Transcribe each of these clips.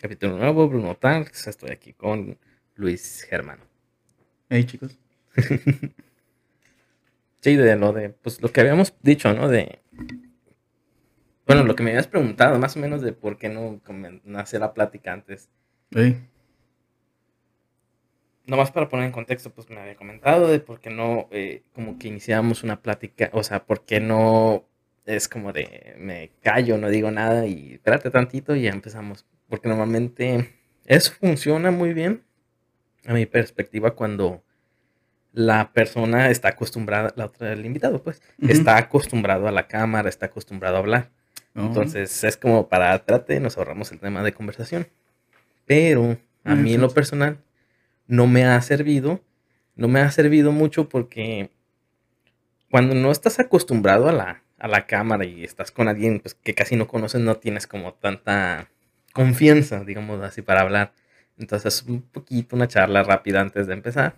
Capítulo nuevo, Bruno Tarx. Estoy aquí con Luis Germán. Hey, chicos. Sí, de lo de, pues lo que habíamos dicho, ¿no? De, bueno, lo que me habías preguntado, más o menos de por qué no nació la plática antes. Hey. Nomás para poner en contexto, pues me había comentado de por qué no, eh, como que iniciamos una plática, o sea, por qué no es como de me callo, no digo nada y espérate tantito y ya empezamos. Porque normalmente eso funciona muy bien, a mi perspectiva, cuando la persona está acostumbrada, la otra, el invitado, pues, está acostumbrado a la cámara, está acostumbrado a hablar. Oh. Entonces es como para trate, nos ahorramos el tema de conversación. Pero a Ah, mí en lo personal no me ha servido, no me ha servido mucho porque cuando no estás acostumbrado a la, a la cámara y estás con alguien pues, que casi no conoces, no tienes como tanta confianza, digamos así, para hablar. Entonces un poquito una charla rápida antes de empezar,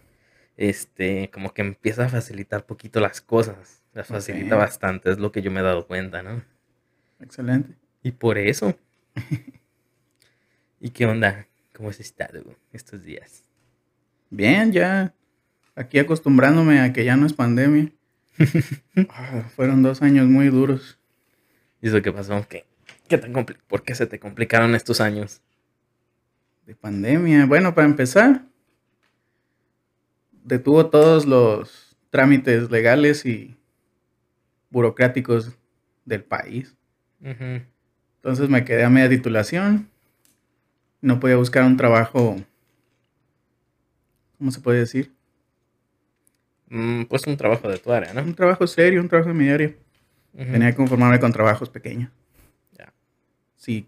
este, como que empieza a facilitar poquito las cosas. Las facilita bastante, es lo que yo me he dado cuenta, ¿no? Excelente. Y por eso. ¿Y qué onda? ¿Cómo has estado estos días? Bien, ya. Aquí acostumbrándome a que ya no es pandemia. Ah, fueron dos años muy duros. ¿Y eso qué pasó? ¿Qué, qué tan ¿Por qué se te complicaron estos años? de pandemia. Bueno, para empezar, detuvo todos los trámites legales y burocráticos del país. Entonces me quedé a media titulación. No podía buscar un trabajo, ¿cómo se puede decir? Mm, pues un trabajo de tu área, ¿no? Un trabajo serio, un trabajo de mi área. Ujú. Tenía que conformarme con trabajos pequeños. Ya. Si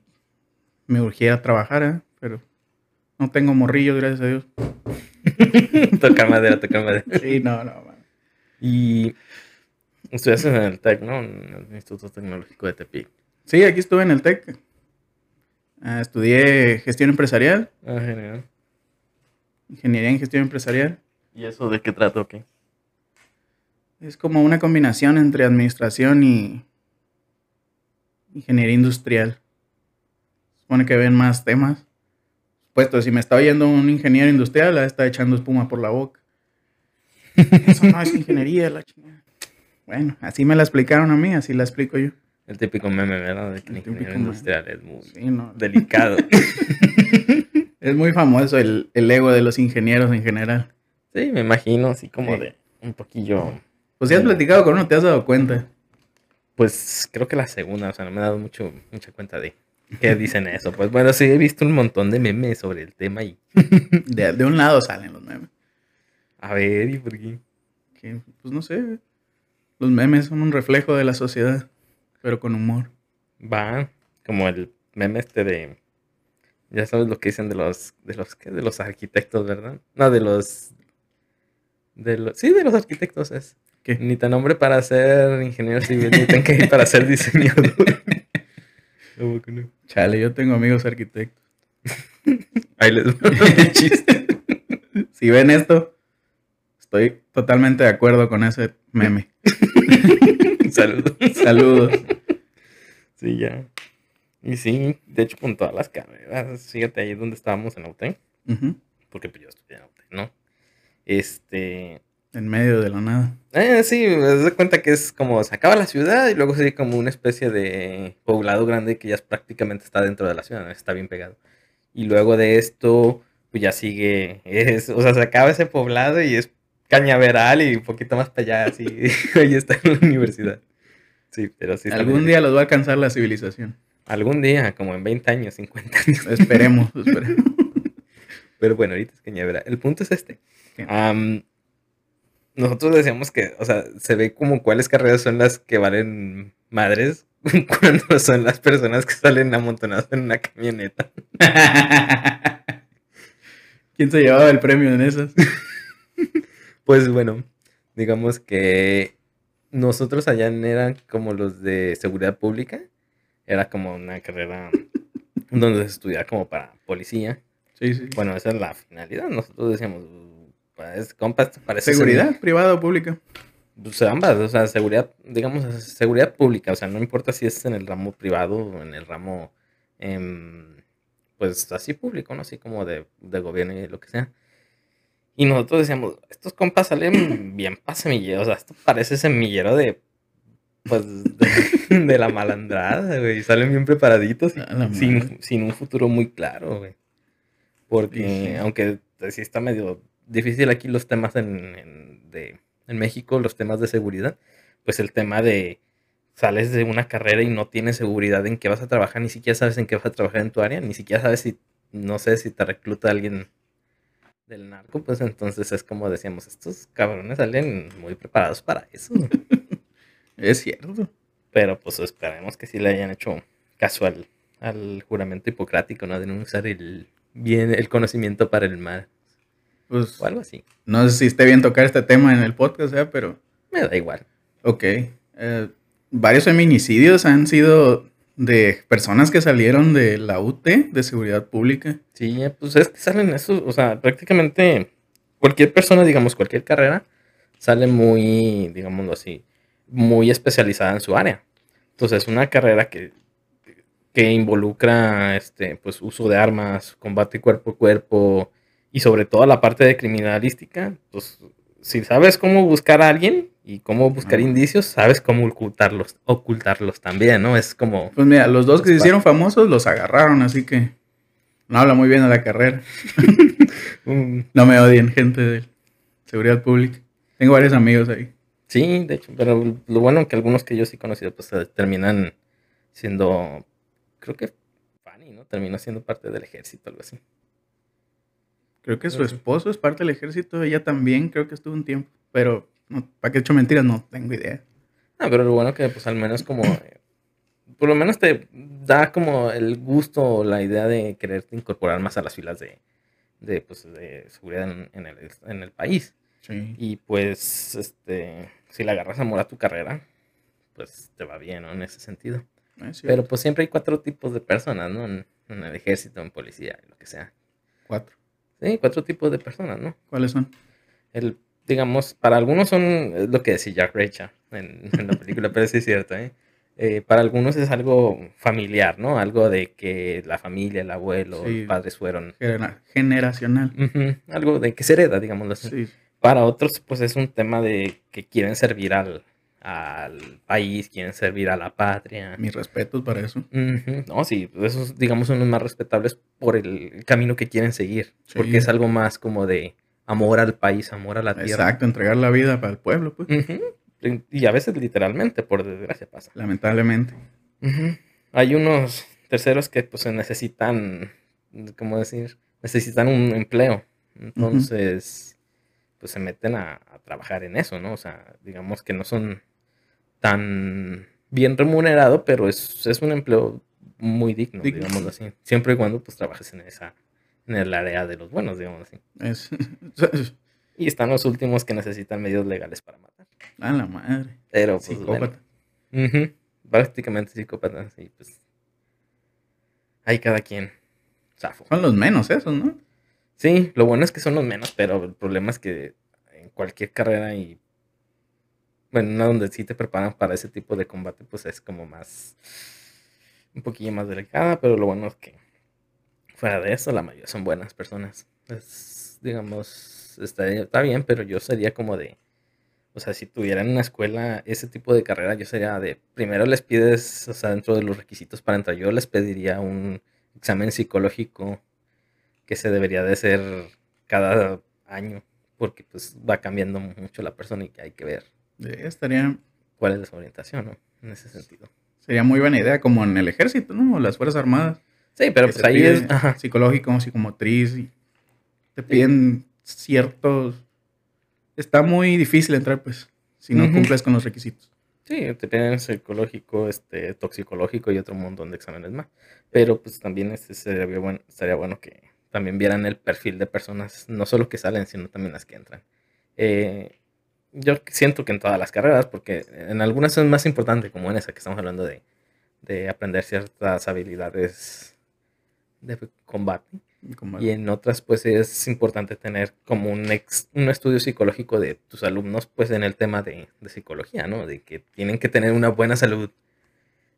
me urgiera trabajar, ¿eh? pero no tengo morrillo, gracias a Dios. tocar madera, tocar madera. Sí, no, no, man. Y estudiaste en el TEC, ¿no? En el Instituto Tecnológico de Tepic. Sí, aquí estuve en el TEC. Ah, estudié gestión empresarial, Ah, genial. ingeniería en gestión empresarial. ¿Y eso de qué trato? ¿Qué? Es como una combinación entre administración y ingeniería industrial. Supone que ven más temas. Puesto, si me está oyendo un ingeniero industrial, ah, está echando espuma por la boca. Eso no es ingeniería, la chingada. Bueno, así me la explicaron a mí, así la explico yo. El típico meme, ¿verdad? De que el meme. industrial es muy Sí, no. delicado. Es muy famoso el, el ego de los ingenieros en general. sí, me imagino, así como Sí. de un poquillo Pues si has platicado con uno, te has dado cuenta. Pues creo que la segunda, o sea, no me he dado mucho, mucha cuenta de qué dicen eso. Pues bueno, sí, he visto un montón de memes sobre el tema y De, de un lado salen los memes. a ver, ¿y por qué? Pues no sé. Los memes son un reflejo de la sociedad, pero con humor. Va, como el meme este de, ya sabes lo que dicen de los, de los, ¿qué? De los arquitectos, ¿verdad? No, de los, de los, sí, de los arquitectos es. ¿Qué? Ni tan hombre para ser ingeniero civil, ni tan que para ser diseñador. ¿Cómo que no? Chale, yo tengo amigos arquitectos. Ahí les el chiste. Si ven esto, estoy totalmente de acuerdo con ese meme. Saludos. Saludos. Sí, ya. Y sí, de hecho, con todas las carreras, fíjate ahí donde estábamos en Ujú. porque pues yo estudié en UTEC, ¿no? Este. En medio de la nada. Eh, sí, me das cuenta que es como se acaba la ciudad y luego sigue como una especie de poblado grande que ya es prácticamente está dentro de la ciudad, está bien pegado. Y luego de esto, pues ya sigue, es, o sea, se acaba ese poblado y es Cañaveral y un poquito más para allá, así, ahí está en la universidad. Sí, pero sí. Algún bien. día los va a alcanzar la civilización. Algún día, como en 20 años, 50 años. Esperemos, esperemos. Pero bueno, ahorita es Cañaveral. El punto es este. Sí. Nosotros decíamos que, o sea, se ve como cuáles carreras son las que valen madres cuando son las personas que salen amontonadas en una camioneta. ¿Quién se llevaba el premio en esas? Pues bueno, digamos que nosotros allá no eran como los de seguridad pública. Era como una carrera donde se estudiaba como para policía. Sí, sí. Bueno, esa es la finalidad. Nosotros decíamos, pues, compas, parece ¿Seguridad privada o pública? Pues ambas, o sea, seguridad, digamos, seguridad pública, o sea, no importa si es en el ramo privado o en el ramo em, pues así público, ¿no? Así como de, de gobierno y lo que sea. Y nosotros decíamos, estos compas salen bien para semillero, o sea, esto parece semillero de, pues, de, la malandrada, güey. Salen bien preparaditos y sin, sin, un futuro muy claro, güey. Porque, aunque sí está medio difícil aquí los temas en, de, en México, los temas de seguridad, pues el tema de sales de una carrera y no tienes seguridad en qué vas a trabajar, ni siquiera sabes en qué vas a trabajar en tu área, ni siquiera sabes si, no sé, si te recluta alguien del narco, pues entonces es como decíamos, estos cabrones salen muy preparados para eso. es cierto. Pero pues esperemos que sí le hayan hecho caso al, juramento hipocrático, ¿no? De no usar el bien el conocimiento para el mal. Pues, o algo así. No sé si esté bien tocar este tema en el podcast, ¿eh? pero... Me da igual. Ok. Eh, varios feminicidios han sido de personas que salieron de la UT, de seguridad pública. Sí, pues es que salen eso, o sea, prácticamente cualquier persona, digamos, cualquier carrera, sale muy, digámoslo así, muy especializada en su área. Entonces, una carrera que, que involucra este, pues, uso de armas, combate cuerpo a cuerpo y sobre todo la parte de criminalística, pues si sabes cómo buscar a alguien, y cómo buscar indicios, sabes cómo ocultarlos, ocultarlos también, ¿no? Es como... Pues mira, los dos que se hicieron famosos los agarraron, así que no habla muy bien de la carrera. no me odien, gente de seguridad pública. Tengo varios amigos ahí. Sí, de hecho, pero lo bueno que algunos que yo sí he conocido, pues terminan siendo, creo que Fanny, ¿no? Terminó siendo parte del ejército, algo así. Creo que su esposo es parte del ejército, ella también creo que estuvo un tiempo, pero ¿Para qué he hecho mentiras? No tengo idea. Ah, pero lo bueno que pues al menos como... Eh, por lo menos te da como el gusto o la idea de quererte incorporar más a las filas de, de, pues, de seguridad en, el, en el país. Sí. Y pues, este, si le agarras amor a tu carrera, pues te va bien, ¿no? En ese sentido. Pero pues siempre hay cuatro tipos de personas, ¿no? En, en, el ejército, en policía, lo que sea. Cuatro. Sí, cuatro tipos de personas, ¿no? ¿Cuáles son? El digamos, para algunos son lo que decía Jack Reacher en, la película, pero sí es cierto, ¿eh? ¿eh? para algunos es algo familiar, ¿no? Algo de que la familia, el abuelo, los padres fueron... Generacional. Algo de que se hereda, digámoslo así. Para otros, pues es un tema de que quieren servir al, al país, quieren servir a la patria. Mis respetos para eso. No, sí, esos, digamos, son los más respetables por el camino que quieren seguir. Porque es algo más como de amor al país, amor a la tierra. Exacto, entregar la vida para el pueblo, pues. Y a veces literalmente, por desgracia pasa. Lamentablemente. Hay unos terceros que pues necesitan, ¿cómo decir? Necesitan un empleo. Entonces, pues se meten a, trabajar en eso, ¿no? O sea, digamos que no son tan bien remunerado, pero es, es un empleo muy digno, digno, digámoslo así. Siempre y cuando pues trabajes en esa en el área de los buenos, digamos así. y están los últimos que necesitan medios legales para matar. A la madre. Pero, pues, Psicópata. Prácticamente psicópata, sí, pues. Hay cada quien. Son los menos esos, ¿no? Sí, lo bueno es que son los menos, pero el problema es que en cualquier carrera y. Bueno, una donde sí te preparan para ese tipo de combate, pues es como más. Un poquillo más delicada, pero lo bueno es que fuera de eso, la mayoría son buenas personas. Es, digamos, está, está bien, pero yo sería como de, o sea, si tuviera en una escuela ese tipo de carrera, yo sería de, primero les pides, o sea, dentro de los requisitos para entrar, yo les pediría un examen psicológico que se debería de hacer cada año, porque pues va cambiando mucho la persona y que hay que ver. Estaría... ¿Cuál es su orientación, no? En ese sentido. Sería muy buena idea, como en el ejército, ¿no? O las Fuerzas Armadas. Sí, pero pues ahí es psicológico, psicomotriz. Y te piden ciertos. Está muy difícil entrar, pues, si no cumples con los requisitos. Sí, te piden psicológico, este, toxicológico y otro montón de exámenes más. Pero pues también este, sería, bueno, estaría bueno que también vieran el perfil de personas, no solo que salen, sino también las que entran. Eh, yo siento que en todas las carreras, porque en algunas es más importante, como en esa que estamos hablando de, de aprender ciertas habilidades de combate. Y en otras, pues es importante tener como un, un estudio psicológico de tus alumnos, pues en el tema de, psicología, ¿no? De que tienen que tener una buena salud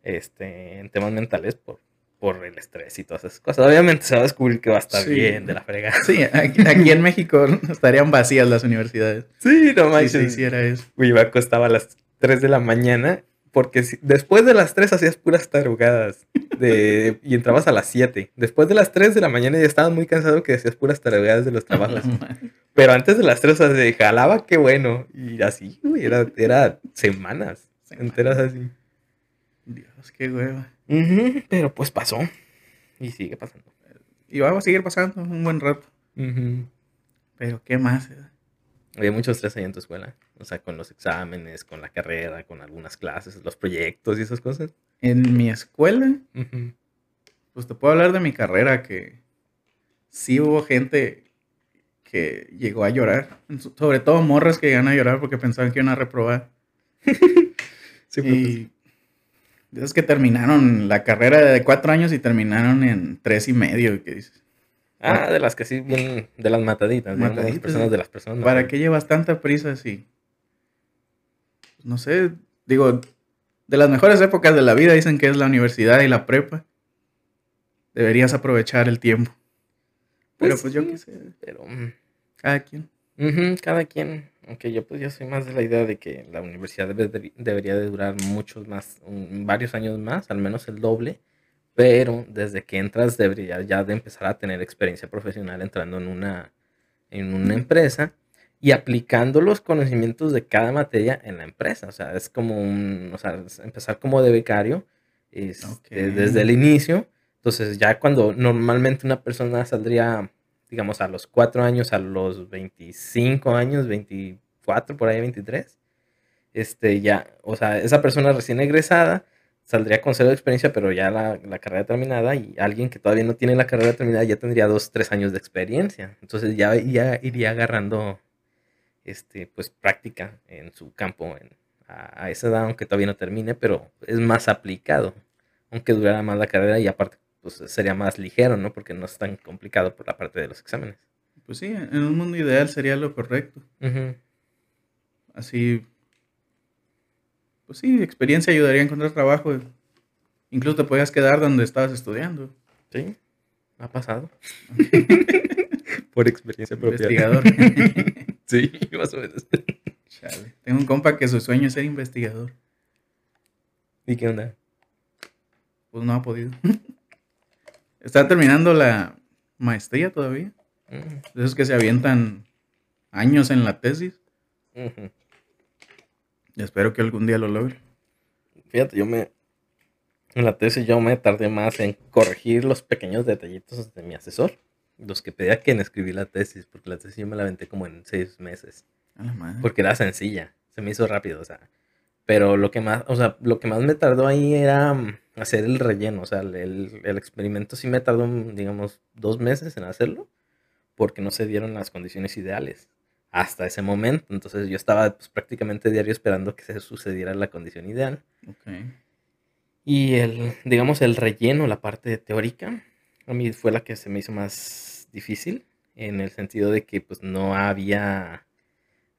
este, en temas mentales por, por el estrés y todas esas cosas. Obviamente se va a descubrir que va a estar Sí. bien de la fregada. Sí, aquí, aquí en México estarían vacías las universidades. Sí, no Si se hiciera eso. Güey, me acostaba a las 3 de la mañana porque si- después de las 3 hacías puras tarugadas de, y entrabas a las 7. Después de las 3 de la mañana ya estabas muy cansado que hacías puras tarugadas de los trabajos. Pero antes de las 3, o sea, se jalaba, qué bueno. Y así, güey, era, era semanas enteras así. Dios, qué hueva. Ujú, pero pues pasó. Y sigue pasando. Y va a seguir pasando un buen rato. Ujú. Pero qué más. Había mucho estrés ahí en tu escuela. O sea, con los exámenes, con la carrera, con algunas clases, los proyectos y esas cosas. En mi escuela, Ujú. pues te puedo hablar de mi carrera, que sí hubo gente que llegó a llorar. Sobre todo morras que llegan a llorar porque pensaban que iban a reprobar. Sí, pues, Y de esos que terminaron la carrera de cuatro años y terminaron en tres y medio. Que dices, Ah, de las que sí vienen, de las mataditas, las Mataditas, personas sí. de las personas. ¿Para qué llevas tanta prisa así? No sé, digo, de las mejores épocas de la vida dicen que es la universidad y la prepa. Deberías aprovechar el tiempo. Pero Pues pues yo qué sé, Pero, mm, cada quien. ujú, cada quien, aunque yo pues yo soy más de la idea de que la universidad debe- de- debería de durar muchos más, un- varios años más, al menos el doble, pero desde que entras debería ya de empezar a tener experiencia profesional entrando en una, en una empresa y aplicando los conocimientos de cada materia en la empresa. O sea, es como un, o sea, empezar como de becario este, Ok. desde el inicio. Entonces ya cuando normalmente una persona saldría, digamos, a los 4 años, a los 25 años, 24, por ahí 23, este, ya, o sea, esa persona recién egresada saldría con cero de experiencia, pero ya la, la carrera terminada y alguien que todavía no tiene la carrera terminada ya tendría 2, 3 años de experiencia. Entonces ya, ya iría agarrando, este, pues práctica en su campo en- a, a esa edad, aunque todavía no termine, pero es más aplicado, aunque durara más la carrera y aparte pues sería más ligero, ¿no? Porque no es tan complicado por la parte de los exámenes. Pues sí, en un mundo ideal sería lo correcto. Así, pues sí, experiencia ayudaría a encontrar trabajo. Incluso te podías quedar donde estabas estudiando. Sí, ha pasado. por experiencia propia. Investigador. Sí, más o menos. Chale. Tengo un compa que su sueño es ser investigador. ¿Y qué onda? Pues no ha podido. Está terminando la maestría todavía. Mm, De esos que se avientan años en la tesis. Y espero que algún día lo logre. Fíjate, yo me. En la tesis yo me tardé más en corregir los pequeños detallitos de mi asesor. Los que pedía que en escribir la tesis, porque la tesis yo me la aventé como en seis meses. A la madre. Porque era sencilla. Se me hizo rápido, o sea. Pero lo que más, o sea, lo que más me tardó ahí era mm, hacer el relleno. O sea, el, el- experimento sí me tardó, mm, digamos, dos meses en hacerlo. Porque no se dieron las condiciones ideales hasta ese momento. Entonces yo estaba pues, prácticamente diario esperando que se sucediera la condición ideal. Ok. Y el, digamos, el relleno, la parte teórica, a mí fue la que se me hizo más difícil, en el sentido de que pues no había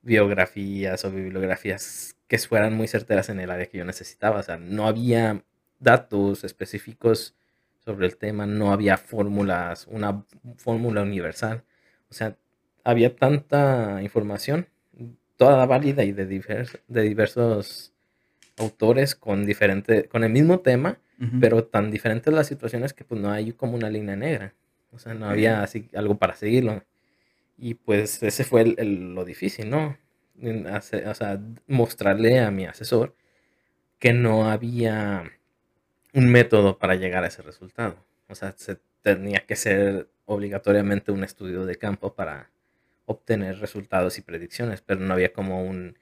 biografías o bibliografías que fueran muy certeras en el área que yo necesitaba. O sea, no había datos específicos sobre el tema, no había fórmulas, una fórmula universal. O sea, había tanta información, toda válida y de, divers- de diversos autores con diferente, con el mismo tema, pero tan diferentes las situaciones que pues no hay como una línea negra. O sea, no había así algo para seguirlo. Y pues ese fue el- el- lo difícil, ¿no? O sea, mostrarle a mi asesor que no había un método para llegar a ese resultado. O sea, se tenía que ser obligatoriamente un estudio de campo para obtener resultados y predicciones, pero no había como un,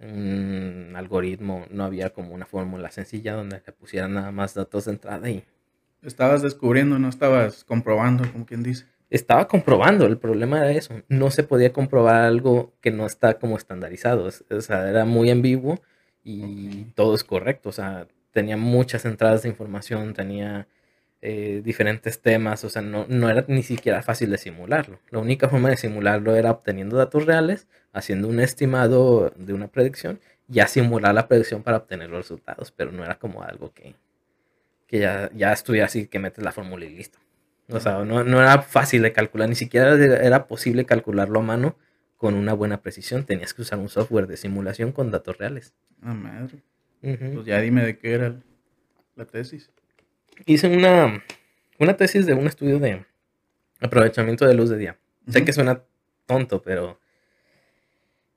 un algoritmo, no había como una fórmula sencilla donde le pusieran nada más datos de entrada y Estabas descubriendo, no estabas comprobando, como quien dice. estaba comprobando, el problema era eso, no se podía comprobar algo que no está como estandarizado, es- o sea, era muy ambiguo y todo es correcto, o sea, tenía muchas entradas de información, tenía eh, diferentes temas, o sea, no, no era ni siquiera fácil de simularlo. La única forma de simularlo era obteniendo datos reales, haciendo un estimado de una predicción y a simular la predicción para obtener los resultados, pero no era como algo que, que ya, ya estuviera así que metes la fórmula y listo. O sea, no, no era fácil de calcular, ni siquiera era posible calcularlo a mano con una buena precisión. Tenías que usar un software de simulación con datos reales. Ah, madre. Pues ya dime de qué era la tesis. Hice una, una tesis de un estudio de aprovechamiento de luz de día. Sé que suena tonto, pero...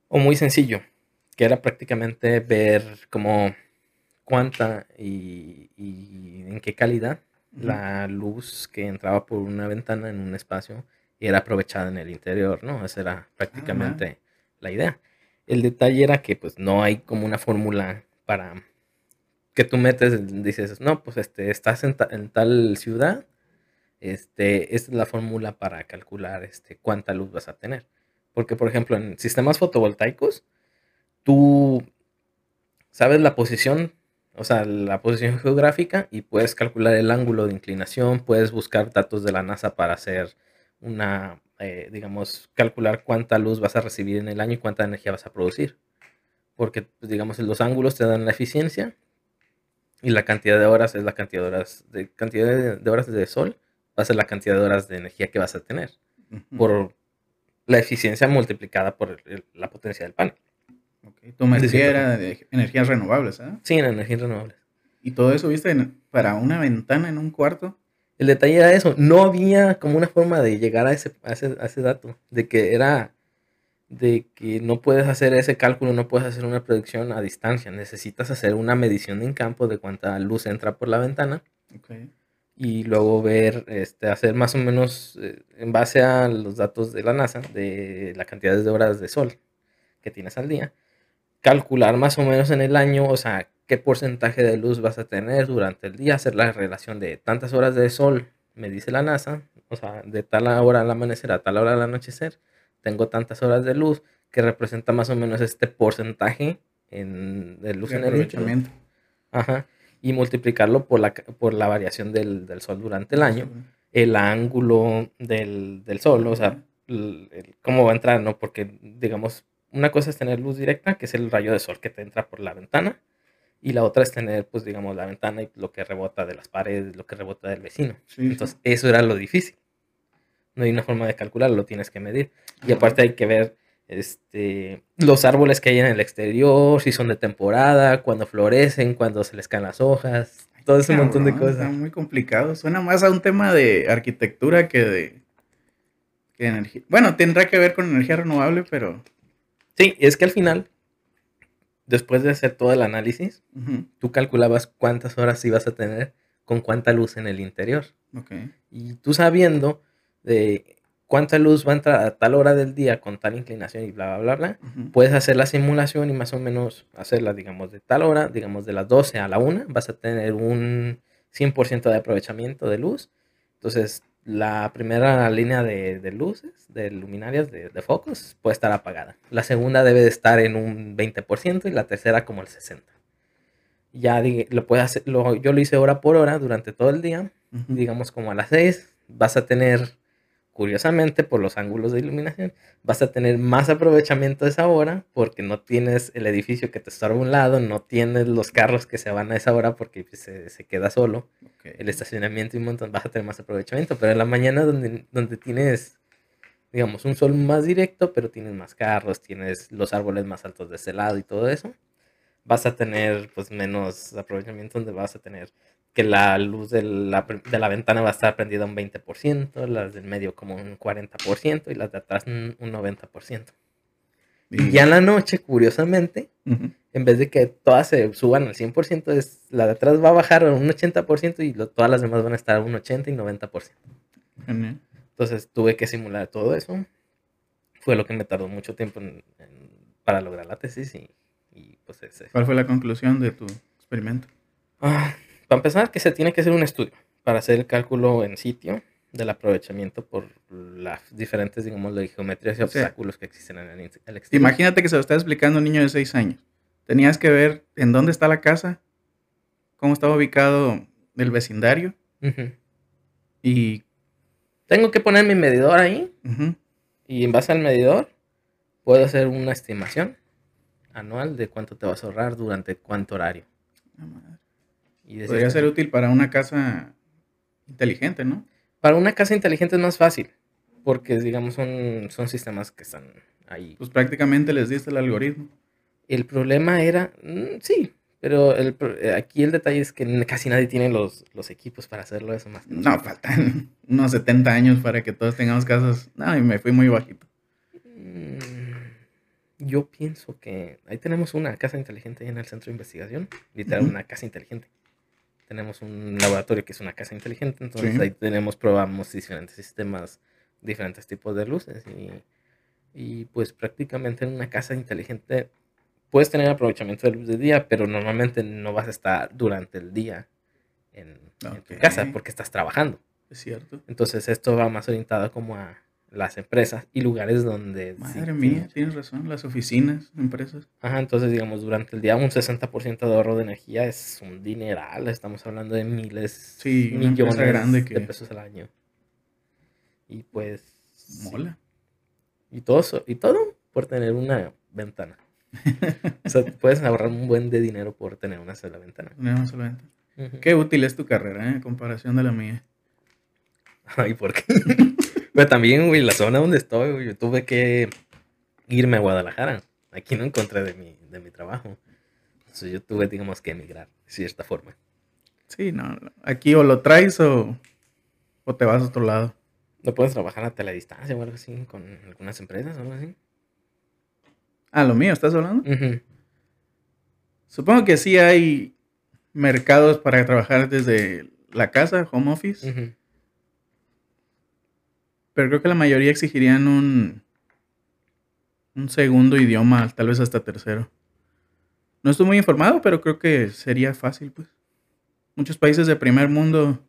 O muy sencillo, que era prácticamente ver como cuánta y, y en qué calidad la luz que entraba por una ventana en un espacio era aprovechada en el interior, ¿no? Esa era prácticamente la idea. El detalle era que pues no hay como una fórmula para que tú metes, dices, no, pues este, estás en, en tal ciudad, este, esta es la fórmula para calcular este, cuánta luz vas a tener. Porque, por ejemplo, en sistemas fotovoltaicos, tú sabes la posición, o sea, la posición geográfica y puedes calcular el ángulo de inclinación, puedes buscar datos de la NASA para hacer una, eh, digamos, calcular cuánta luz vas a recibir en el año y cuánta energía vas a producir. Porque, pues, digamos, los ángulos te dan la eficiencia y la cantidad de horas es la cantidad de horas de, cantidad de, de horas de sol, va a ser la cantidad de horas de energía que vas a tener Ujú. por la eficiencia multiplicada por el- la potencia del panel. Ok, Tu era de energías renovables, ¿ah? Sí, en energías renovables. Y todo eso, ¿viste? En- para una ventana en un cuarto. El detalle era eso, no había como una forma de llegar a ese, a ese, a ese dato, de que era, de que no puedes hacer ese cálculo, no puedes hacer una predicción a distancia, necesitas hacer una medición en campo de cuánta luz entra por la ventana y luego ver, este, hacer más o menos eh, en base a los datos de la NASA, de la cantidad de horas de sol que tienes al día, calcular más o menos en el año, o sea, qué porcentaje de luz vas a tener durante el día, hacer la relación de tantas horas de sol, me dice la NASA, o sea, de tal hora al amanecer a tal hora al anochecer, tengo tantas horas de luz que representa más o menos este porcentaje en, de luz De en el aprovechamiento. Ajá. Y multiplicarlo por la, por la variación del, del sol durante el año, el ángulo del, del sol, o sea, el- el- cómo va a entrar, ¿no? Porque, digamos, una cosa es tener luz directa, que es el rayo de sol que te entra por la ventana, y la otra es tener, pues, digamos, la ventana y lo que rebota de las paredes, lo que rebota del vecino. Sí. Entonces, eso era lo difícil. No hay una forma de calcularlo, lo tienes que medir. Y aparte hay que ver este, los árboles que hay en el exterior, si son de temporada, cuando florecen, cuando se les caen las hojas, todo ese montón de Está cosas. muy complicado. Suena más a un tema de arquitectura que de, que de energía. Bueno, tendrá que ver con energía renovable, pero. Sí, es que al final, después de hacer todo el análisis, tú calculabas cuántas horas ibas a tener con cuánta luz en el interior. Ok. Y tú sabiendo de cuánta luz va a entrar a tal hora del día con tal inclinación y bla, bla, bla, bla, ujú, puedes hacer la simulación y más o menos hacerla, digamos, de tal hora, digamos, de las 12 a la 1, vas a tener un 100% de aprovechamiento de luz. Entonces, la primera línea de, de luces, de luminarias, de, de focos, puede estar apagada. La segunda debe de estar en un 20% y la tercera como el 60%. Ya lo puedes hacer, lo- yo lo hice hora por hora durante todo el día ujú. digamos como a las 6, vas a tener, curiosamente, por los ángulos de iluminación, vas a tener más aprovechamiento de esa hora porque no tienes el edificio que te estorba a un lado, no tienes los carros que se van a esa hora porque pues, se, se queda solo, el estacionamiento y un montón, vas a tener más aprovechamiento, pero en la mañana donde, donde tienes, digamos, un sol más directo, pero tienes más carros, tienes los árboles más altos de ese lado y todo eso, vas a tener pues menos aprovechamiento donde vas a tener que la luz de la, de la ventana va a estar prendida un 20%, las del medio como un 40% y las de atrás un un 90%. Y ya en la noche, curiosamente, Ujú. en vez de que todas se suban al 100%, es, la de atrás va a bajar a un 80% y lo- todas las demás van a estar a un 80 y 90%. Genial. Entonces tuve que simular todo eso. Fue lo que me tardó mucho tiempo en- en- para lograr la tesis y, y, pues ese. ¿Cuál fue la conclusión de tu experimento? Ah, para empezar, que se tiene que hacer un estudio para hacer el cálculo en sitio del aprovechamiento por las diferentes, digamos, de geometrías y obstáculos que existen en el, el exterior. Imagínate que se lo está explicando un niño de 6 años. Tenías que ver en dónde está la casa, cómo estaba ubicado el vecindario y... Tengo que poner mi medidor ahí y en base al medidor puedo hacer una estimación anual de cuánto te vas a ahorrar durante cuánto horario. Y Podría ser útil para una casa inteligente, ¿no? Para una casa inteligente es más fácil, porque digamos son, son sistemas que están ahí. Pues prácticamente les diste el algoritmo. El problema era, mm, sí, pero el, eh, aquí el detalle es que casi nadie tiene los, los equipos para hacerlo eso más. No, faltan unos 70 años para que todos tengamos casas. No, y me fui muy bajito. Mm, Yo pienso que ahí tenemos una casa inteligente en el centro de investigación, literal una casa inteligente. Tenemos un laboratorio que es una casa inteligente, entonces Sí. ahí tenemos, probamos diferentes sistemas, diferentes tipos de luces y, y pues prácticamente en una casa inteligente puedes tener aprovechamiento de luz de día, pero normalmente no vas a estar durante el día en, en tu casa porque estás trabajando. Es cierto. Entonces esto va más orientado como a las empresas y lugares donde... sí Madre mía, tienes- razón. Las oficinas, empresas. Ajá, entonces digamos, durante el día un 60% de ahorro de energía es un dineral, estamos hablando de miles, Sí, millones grande que- de pesos al año. Y pues... sí. Mola. Y todo, y todo por tener una ventana. o sea, puedes ahorrar un buen de dinero por tener una sola ventana. Una sola ventana. Qué útil es tu carrera, ¿eh? En comparación de la mía. Ay, ¿por qué? Pero también, güey, la zona donde estoy, güey, yo tuve que irme a Guadalajara. Aquí no encontré de mi, de mi trabajo. Entonces yo tuve, digamos, que emigrar, de cierta forma. Sí, no. Aquí o lo traes o, o te vas a otro lado. ¿No puedes trabajar a teledistancia o algo así con algunas empresas o algo así? Ah, lo mío, ¿estás hablando? Supongo que sí hay mercados para trabajar desde la casa, home office. Ujú. Pero creo que la mayoría exigirían un, un segundo idioma, tal vez hasta tercero. No estoy muy informado, pero creo que sería fácil, pues. Muchos países de primer mundo,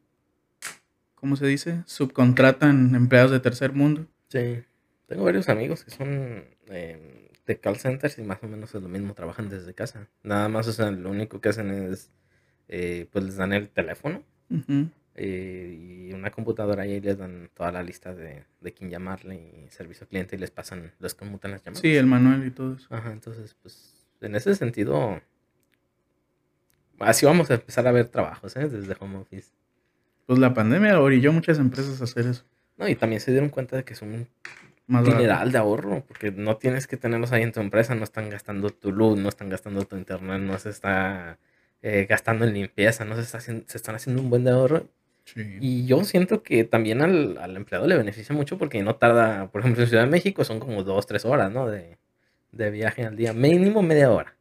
¿cómo se dice? Subcontratan empleados de tercer mundo. Sí. Tengo varios amigos que son eh, de call centers y más o menos es lo mismo, trabajan desde casa. Nada más, o sea, lo único que hacen es, eh, pues les dan el teléfono Ujú. Eh, y una computadora y ahí les dan toda la lista de, de quién llamarle y servicio al cliente y les pasan, les conmutan las llamadas. Sí, el manual y todo eso. Ajá, entonces, pues, en ese sentido, así vamos a empezar a ver trabajos, ¿eh? Desde home office. Pues la pandemia orilló muchas empresas a hacer eso. No, y también se dieron cuenta de que es un Más dineral de ahorro, porque no tienes que tenerlos ahí en tu empresa, no están gastando tu luz, no están gastando tu internet, no se está eh, gastando en limpieza, no se, está haciendo, se están haciendo un buen de ahorro. Sí. Y yo siento que también al, al empleado le beneficia mucho porque no tarda, por ejemplo, en Ciudad de México son como dos, tres horas, ¿no? De, de viaje al día, mínimo media hora.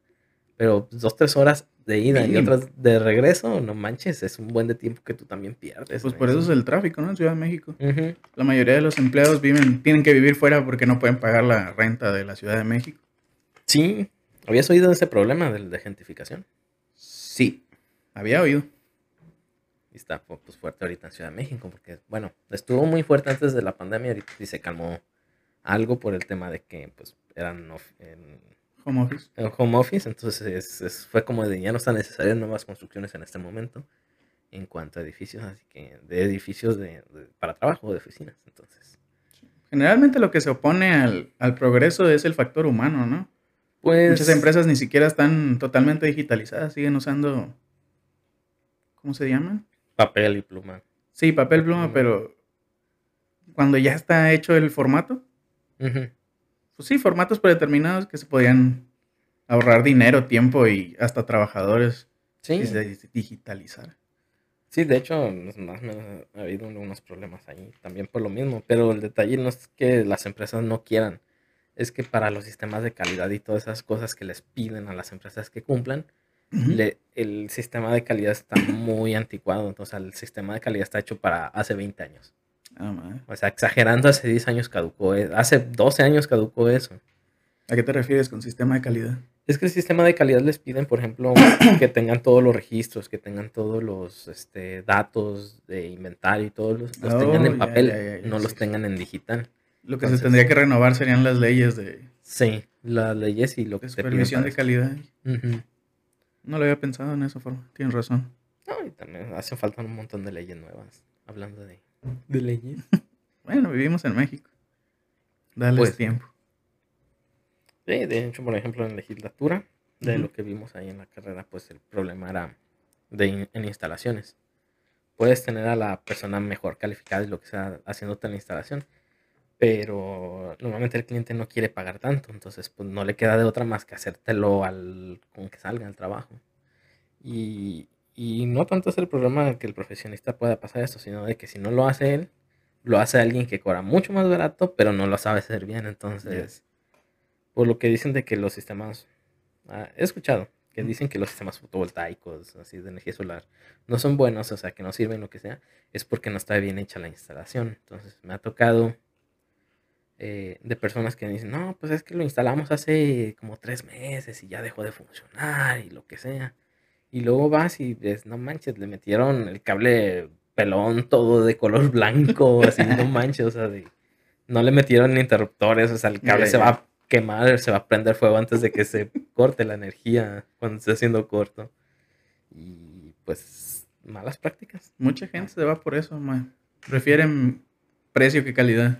Pero dos, tres horas de ida y otras de regreso, no manches, es un buen de tiempo que tú también pierdes. Pues ¿no? por eso es el tráfico, ¿no? En Ciudad de México. La mayoría de los empleados viven, tienen que vivir fuera porque no pueden pagar la renta de la Ciudad de México. Sí, ¿habías oído de ese problema del de gentrificación? Sí, había oído. Y está pues, fuerte ahorita en Ciudad de México, porque, bueno, estuvo muy fuerte antes de la pandemia ahorita sí se calmó algo por el tema de que, pues, eran en, Home office. en home office, entonces es- es- fue como de ya no están necesarias nuevas construcciones en este momento en cuanto a edificios, así que de edificios de, de- para trabajo, de oficinas, entonces. Generalmente lo que se opone al, al progreso es el factor humano, ¿no? Pues, Muchas empresas ni siquiera están totalmente digitalizadas, siguen usando, ¿cómo se llaman? Papel y pluma. Sí, papel pluma, pero cuando ya está hecho el formato, pues sí, formatos predeterminados que se podían ahorrar dinero, tiempo y hasta trabajadores Sí, se digitalizara. sí, de hecho, más o menos ha habido unos problemas ahí también por lo mismo, pero el detalle no es que las empresas no quieran, es que para los sistemas de calidad y todas esas cosas que les piden a las empresas que cumplan, Le- el sistema de calidad está muy anticuado. Entonces, el sistema de calidad está hecho para hace 20 años. Ah. O sea, exagerando, hace 10 años caducó. e- Hace 12 años caducó eso. ¿A qué te refieres con sistema de calidad? Es que el sistema de calidad les piden, por ejemplo, que tengan todos los registros, que tengan todos los este, datos de inventario y todos los, los Oh, tengan en ya, papel, ya, ya, ya, no sí, los sí. tengan en digital. Lo que Entonces- se tendría que renovar serían las leyes de, Sí, las leyes y lo que de supervisión de calidad. Ujú. No lo había pensado en esa forma, tienes razón. No, y también hacen falta un montón de leyes nuevas. Hablando de, de leyes. Bueno, vivimos en México. Dale Pues, tiempo. Sí, de hecho, por ejemplo, en legislatura, de lo que vimos ahí en la carrera, pues el problema era de in- en instalaciones. Puedes tener a la persona mejor calificada y lo que sea haciéndote la instalación, pero normalmente el cliente no quiere pagar tanto, entonces pues no le queda de otra más que hacértelo al con que salga el trabajo. Y, y no tanto es el problema de que el profesionista pueda pasar esto, sino de que si no lo hace él, lo hace alguien que cobra mucho más barato, pero no lo sabe hacer bien. Entonces, por lo que dicen de que los sistemas, ah, he escuchado que dicen que los sistemas fotovoltaicos, así de energía solar, no son buenos, o sea, que no sirven lo que sea, es porque no está bien hecha la instalación. Entonces, me ha tocado eh, de personas que dicen, no, pues es que lo instalamos hace como tres meses y ya dejó de funcionar y lo que sea. Y luego vas y ves, no manches, le metieron el cable pelón todo de color blanco, así, no manches, o sea, de- no le metieron interruptores, o sea, el cable se va a quemar, se va a prender fuego antes de que se corte la energía cuando esté haciendo corto. Y pues, malas prácticas. Mucha gente se va por eso, ma. Prefieren precio que calidad.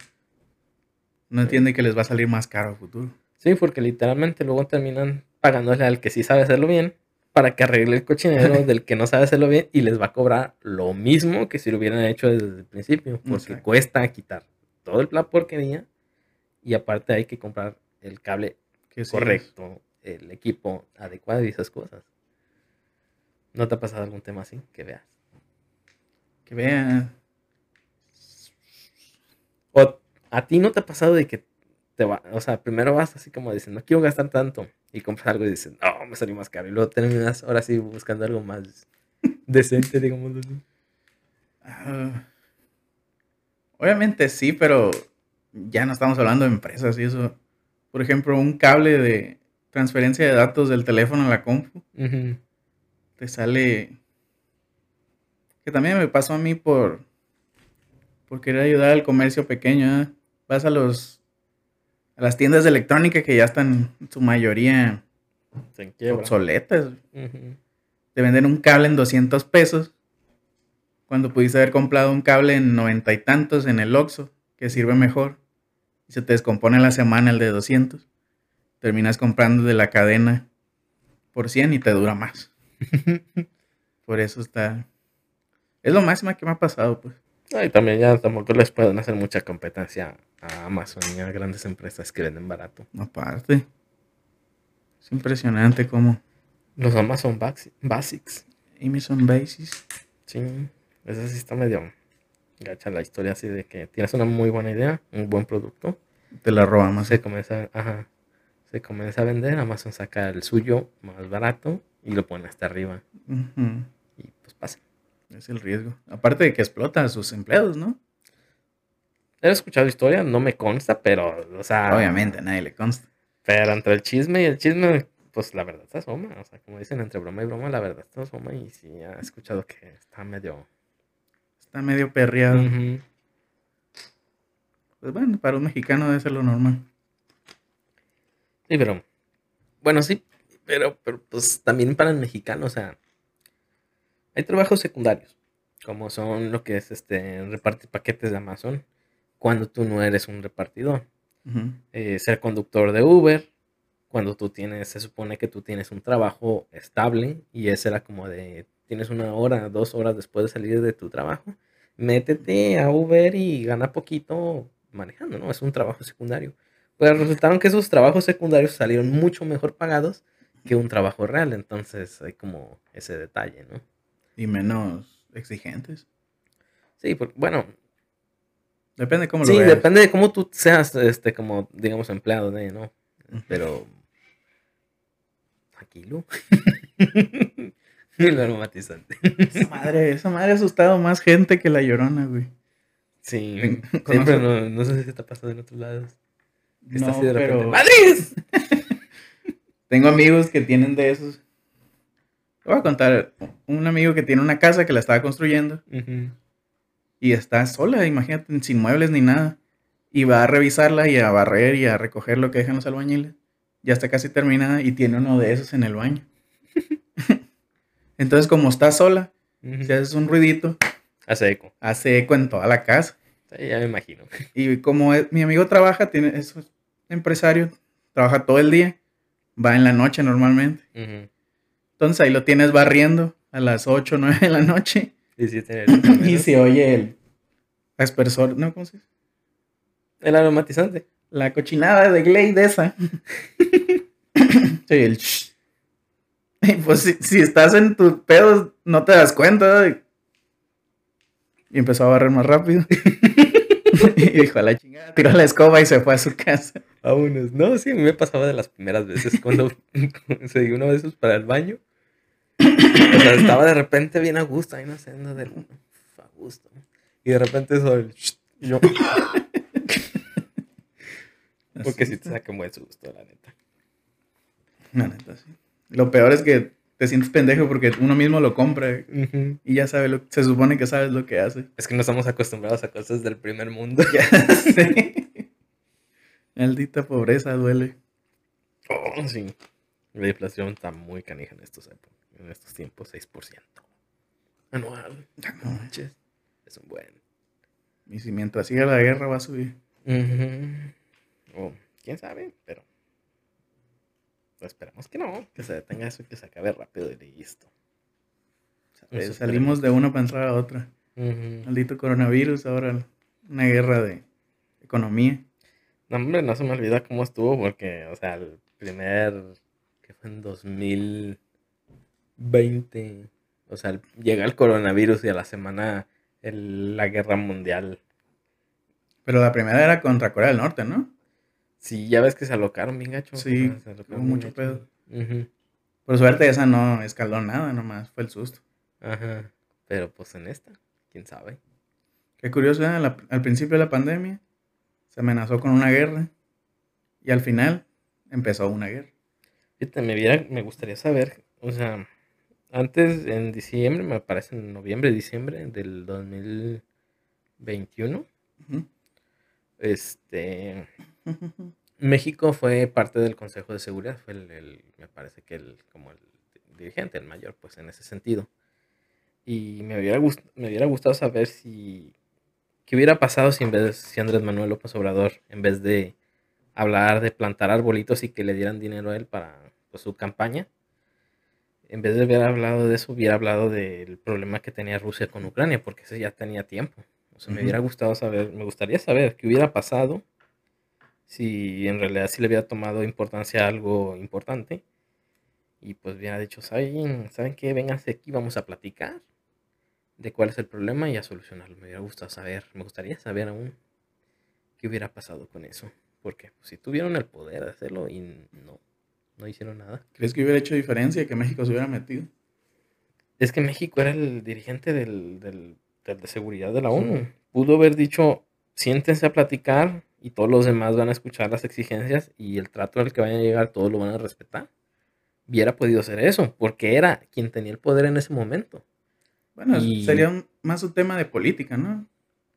No entiende que les va a salir más caro a futuro. Sí, porque literalmente luego terminan pagándole al que sí sabe hacerlo bien para que arregle el cochinero del que no sabe hacerlo bien y les va a cobrar lo mismo que si lo hubieran hecho desde el principio, porque Exacto. cuesta quitar todo el la porquería y aparte hay que comprar el cable Que sí, correcto, el equipo adecuado y esas cosas. ¿No te ha pasado algún tema así que veas? Que vean. O a ti no te ha pasado de que te va, o sea, primero vas así como diciendo, no quiero gastar tanto y compras algo y dices, no, me salió más caro y luego terminas ahora sí buscando algo más decente, digamos así. Ah, obviamente sí, pero ya no estamos hablando de empresas y eso. Por ejemplo, un cable de transferencia de datos del teléfono a la compu te sale. Que también me pasó a mí por. Por querer ayudar al comercio pequeño. ¿eh? Vas a los. A las tiendas de electrónica que ya están en su mayoría obsoletas. Te venden un cable en 200 pesos. Cuando pudiste haber comprado un cable en noventa y tantos en el Oxxo, que sirve mejor. Y se te descompone la semana el de 200. Terminas comprando de la cadena por 100 y te dura más. Por eso está... Es lo máximo que me ha pasado, pues. No, y también ya tampoco les pueden hacer mucha competencia a Amazon y a grandes empresas que venden barato. Aparte. Es impresionante cómo Los Amazon Basics. Amazon Basis. Sí, esa sí está medio gacha la historia así de que tienes una muy buena idea, un buen producto, Te la roba más. se comienza, ajá, se comienza a vender, Amazon saca el suyo más barato y lo pone hasta arriba pasa. Es el riesgo. Aparte de que explota a sus empleados, ¿no? He escuchado historia, no me consta, pero, o sea, Obviamente, a nadie le consta. pero entre el chisme y el chisme, pues la verdad se asoma, o sea, como dicen, entre broma y broma, la verdad se asoma y sí, he escuchado que está medio... Está medio perreado. Pues bueno, para un mexicano debe ser lo normal. Sí, pero. Bueno, sí, pero, pero pues también para el mexicano, o sea. Hay trabajos secundarios, como son lo que es este repartir paquetes de Amazon, cuando tú no eres un repartidor. Eh, ser conductor de Uber, cuando tú tienes, se supone que tú tienes un trabajo estable, y ese era como de, tienes una hora, dos horas después de salir de tu trabajo, métete a Uber y gana poquito manejando, ¿no? Es un trabajo secundario. Pues resultaron que esos trabajos secundarios salieron mucho mejor pagados que un trabajo real, entonces hay como ese detalle, ¿no? Y menos exigentes. Sí, por- bueno, Depende cómo sí, lo veas. depende de cómo tú seas, este, como, digamos, empleado de, ¿no? Pero. Tranquilo. lo aromatizante. Esa madre, esa madre ha asustado más gente que la llorona, güey. Sí. Siempre no, no sé si te ha pasado en otros lados. Que está No, así de repente. pero ¡Madres! tengo amigos que tienen de esos. Te voy a contar. Un amigo que tiene una casa que la estaba construyendo y está sola, imagínate, sin muebles ni nada. Y va a revisarla y a barrer y a recoger lo que dejan los albañiles. Ya está casi terminada y tiene uno de esos en el baño. Entonces, como está sola, Ujú. si haces un ruidito, Hace eco. hace eco en toda la casa. Sí, ya me imagino. Y como es- mi amigo trabaja, tiene, es empresario, trabaja todo el día, va en la noche normalmente. Entonces ahí lo tienes barriendo a las 8 o 9 de la noche. Y sí, tenía y se oye el aspersor, ¿no? ¿Cómo se dice? El aromatizante. La cochinada de Glade esa. sí, el shh. Y pues si, si estás en tus pedos, no te das cuenta. Y empezó a barrer más rápido. y dijo, a la chingada, tiró la escoba y se fue a su casa. Vámonos. No, sí, a mí me pasaba de las primeras veces cuando se dio una vez para el baño. O sea, estaba de repente bien a gusto, ahí no sé, no de a gusto. Y de repente eso, el shh, y yo. Porque sí te saca un buen susto, la neta. La neta, sí. Lo peor es que te sientes pendejo porque uno mismo lo compra y ya sabe lo se supone que sabes lo que hace. Es que no estamos acostumbrados a cosas del primer mundo. Ya sé. Maldita pobreza duele. Oh, sí. La inflación está muy canija en estos, épocas, en estos tiempos, 6%. Anual. No manches. Es un buen. Y si mientras siga la guerra va a subir. O, quién sabe, pero. pues esperemos que no, que se detenga eso y que se acabe rápido y listo. Pues salimos de una para entrar a otra. Maldito coronavirus, ahora una guerra de economía. No, hombre, no se me olvida cómo estuvo, porque, o sea, el primer. que fue en 2020. O sea, llega el coronavirus y a la semana el- la guerra mundial. Pero la primera era contra Corea del Norte, ¿no? Sí, ya ves que se alocaron bien gacho. Sí, se alocaron mucho gacho. pedo. Por suerte esa no escaló nada, nomás fue el susto. Ajá. Pero pues en esta, quién sabe. Qué curioso, ¿eh? La- al principio de la pandemia se amenazó con una guerra y al final empezó una guerra. Fíjate, me, viera- me gustaría saber, o sea, antes en diciembre, me parece en noviembre, diciembre del 2021, Ujú. este, México fue parte del Consejo de Seguridad, fue el, el- me parece que el, como el dirigente, el mayor, pues en ese sentido. Y me hubiera, gust- me hubiera gustado saber si, qué hubiera pasado si en vez, si Andrés Manuel López Obrador, en vez de hablar de plantar arbolitos y que le dieran dinero a él para pues, su campaña, en vez de haber hablado de eso, hubiera hablado del problema que tenía Rusia con Ucrania, porque ese ya tenía tiempo. O sea, me hubiera gustado saber, me gustaría saber qué hubiera pasado si en realidad sí le hubiera tomado importancia a algo importante y pues hubiera dicho, ¿saben, ¿saben qué? Vénganse aquí, vamos a platicar de cuál es el problema y a solucionarlo. Me hubiera gustado saber, me gustaría saber aún qué hubiera pasado con eso. Porque pues, si tuvieron el poder de hacerlo y no, no hicieron nada. ¿Crees que hubiera hecho diferencia que México se hubiera metido? Es que México era el dirigente del, del- del de seguridad de la ONU. Pudo haber dicho, siéntense a platicar y todos los demás van a escuchar las exigencias y el trato al que vayan a llegar todos lo van a respetar. Hubiera podido hacer eso, porque era quien tenía el poder en ese momento. Bueno, Y- sería un- más un tema de política, ¿no?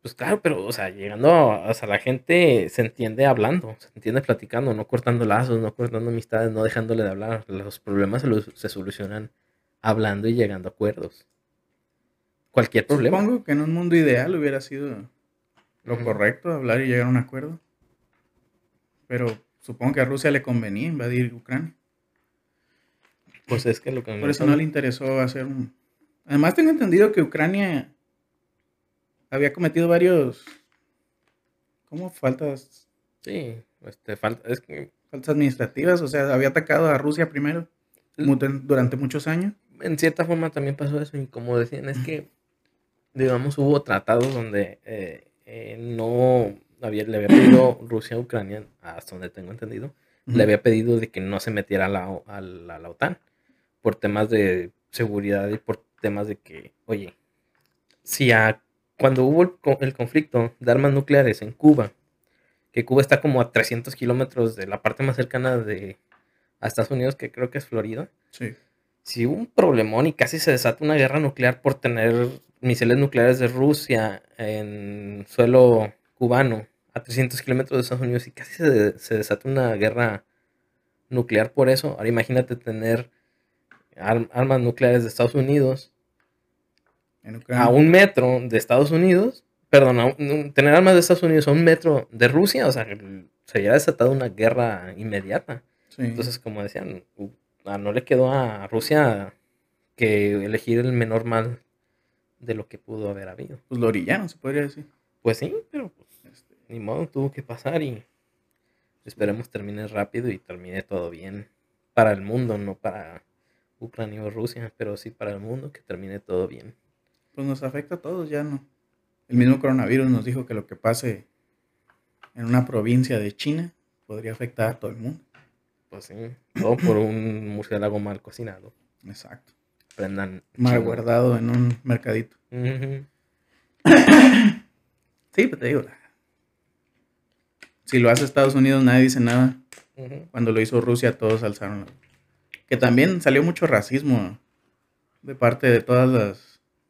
Pues claro, pero, o sea, llegando a, o sea, la gente se entiende hablando, se entiende platicando, no cortando lazos, no cortando amistades, no dejándole de hablar. Los problemas se, los- se solucionan hablando y llegando a acuerdos. Cualquier problema. Supongo que en un mundo ideal hubiera sido lo correcto hablar y llegar a un acuerdo. Pero supongo que a Rusia le convenía invadir Ucrania. Pues es que lo que me Por eso no le interesó hacer un... Además tengo entendido que Ucrania había cometido varios... ¿Cómo? Faltas, Sí, este, falta, es que faltas administrativas. O sea, había atacado a Rusia primero durante muchos años. en cierta forma también pasó eso y como decían, es que, digamos, hubo tratados donde eh, eh, no había, le había pedido Rusia a Ucrania, hasta donde tengo entendido, le había pedido de que no se metiera a la, a la, a la OTAN por temas de seguridad y por temas de que, oye, si a, cuando hubo el, el conflicto de armas nucleares en Cuba, que Cuba está como a 300 kilómetros de la parte más cercana de a Estados Unidos, que creo que es Florida, Sí. si hubo un problemón y casi se desata una guerra nuclear por tener misiles nucleares de Rusia en suelo cubano a 300 kilómetros de Estados Unidos y casi se, se desata una guerra nuclear por eso. Ahora imagínate tener ar- armas nucleares de Estados Unidos A un metro de Estados Unidos, perdón, a un- tener armas de Estados Unidos a un metro de Rusia, o sea, se había desatado una guerra inmediata. Sí. Entonces, como decían, ah, no le quedó a Rusia que elegir el menor mal de lo que pudo haber habido. Pues lo orillaron, se podría decir. Pues sí, pero pues, este, ni modo, tuvo que pasar y esperemos termine rápido y termine todo bien para el mundo, no para Ucrania o Rusia, pero sí para el mundo, que termine todo bien. Pues nos afecta a todos, ya no. El mismo coronavirus nos dijo que lo que pase en una provincia de China podría afectar a todo el mundo. Pues sí, todo por un murciélago mal cocinado. Exacto. Prendan. Mal guardado en un mercadito. Sí, pues te digo. Si lo hace Estados Unidos, nadie dice nada. Cuando lo hizo Rusia, todos alzaron la... Que también salió mucho racismo de parte de todas las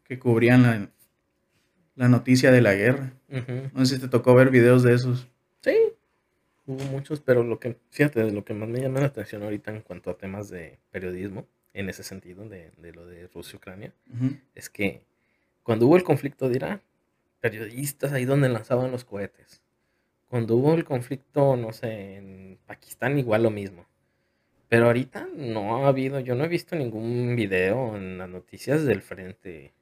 que cubrían la, la noticia de la guerra. No sé si te tocó ver videos de esos. Sí, hubo muchos, pero lo que, fíjate, lo que más me llama la atención ahorita en cuanto a temas de periodismo, en ese sentido, de, de lo de Rusia-Ucrania, es que cuando hubo el conflicto de Irak, periodistas ahí donde lanzaban los cohetes. Cuando hubo el conflicto, no sé, en Pakistán igual lo mismo. Pero ahorita no ha habido, yo no he visto ningún video en las noticias del frente,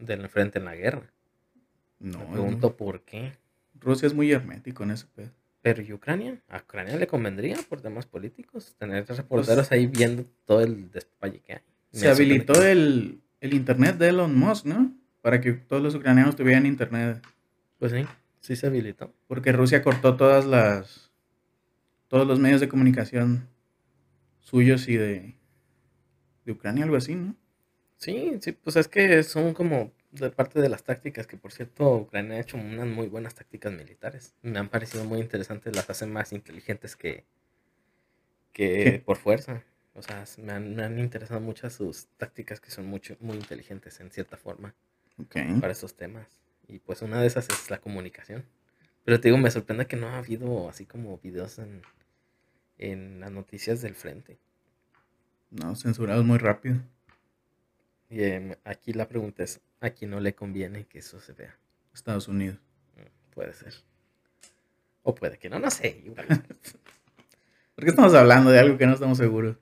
del frente en la guerra. No, Me no. pregunto por qué. Rusia es muy hermético en ese pedo. Pero ¿y Ucrania? ¿A Ucrania le convendría por temas políticos tener reporteros ahí viendo todo el despalle que hay? Me Se habilitó que- el, el internet de Elon Musk, ¿no? Para que todos los ucranianos tuvieran internet. Pues sí, sí se habilitó. Porque Rusia cortó todas las. todos los medios de comunicación suyos y de. de Ucrania, algo así, ¿no? Sí, sí, pues es que son como de parte de las tácticas, que por cierto Ucrania ha hecho unas muy buenas tácticas militares. Me han parecido muy interesantes, las hacen más inteligentes que, que por fuerza. O sea, me han, me han interesado muchas sus tácticas que son mucho, muy inteligentes en cierta forma. Para esos temas. Y pues una de esas es la comunicación. Pero te digo, me sorprende que no ha habido así como videos en, en las noticias del frente. No, censurados muy rápido. Y em, aquí la pregunta es, ¿a quién no le conviene que eso se vea? Estados Unidos. Mm, Puede ser. O puede que no, no sé. igual. ¿Por qué estamos hablando de algo que no estamos seguros?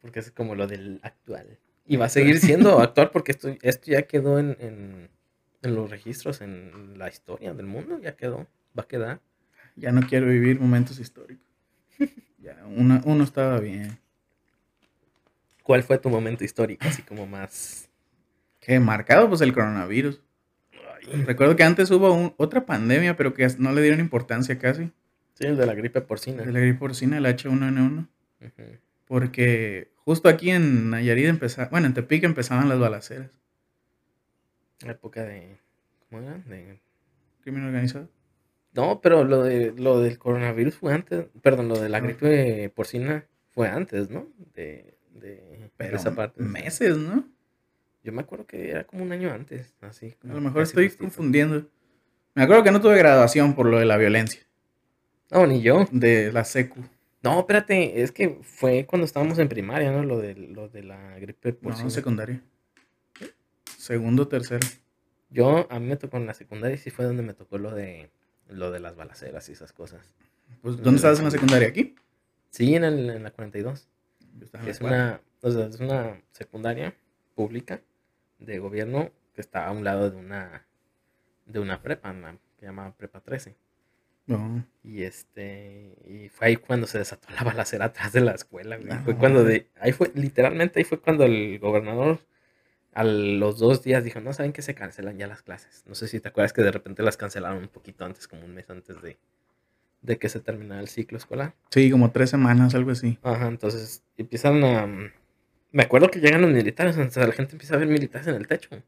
porque es como lo del actual. Y va a seguir siendo actual porque esto, esto ya quedó en, en, en los registros, en la historia del mundo, ya quedó, va a quedar. Ya no quiero vivir momentos históricos. Ya, una- uno estaba bien. ¿Cuál fue tu momento histórico? Así como más... ¿Qué? Marcado, pues el coronavirus. Ay, Recuerdo que antes hubo un- otra pandemia, pero que no le dieron importancia casi. Sí, el de la gripe porcina. De la gripe porcina, el H1N1. Ujú. Porque justo aquí en Nayarit empezaba, bueno, en Tepic empezaban las balaceras. La época de... ¿Cómo era? De... Crimen organizado. No, pero lo, de, lo del coronavirus fue antes. Perdón, lo de la Ah. gripe porcina fue antes, ¿no? De, de Pero esa parte. meses, ¿no? Yo me acuerdo que era como un año antes, así. A lo mejor estoy confundiendo. Me acuerdo que no tuve graduación por lo de la violencia. No, ni yo. De la secu. No, espérate, es que fue cuando estábamos en primaria, ¿no? Lo de, lo de la gripe porcina. No, secundaria. Segundo, tercero. Yo, a mí me tocó en la secundaria y sí fue donde me tocó lo de, lo de las balaceras y esas cosas. Pues, De ¿Dónde estabas en la secundaria. secundaria? ¿Aquí? Sí, en, el, en la 42. Es una, o sea, es una secundaria pública de gobierno que está a un lado de una de una prepa, una- que se llama Prepa 13. No. Y este y fue ahí cuando se desató la balacera atrás de la escuela, güey. Fue cuando de ahí fue literalmente ahí fue cuando el gobernador a los dos días dijo, "No saben que se cancelan ya las clases." No sé si te acuerdas que de repente las cancelaron un poquito antes, como un mes antes de de que se terminara el ciclo escolar. Sí, como tres semanas, algo así. Ajá, entonces empiezan a... Me acuerdo que llegan los militares, entonces la gente empieza a ver militares en el techo.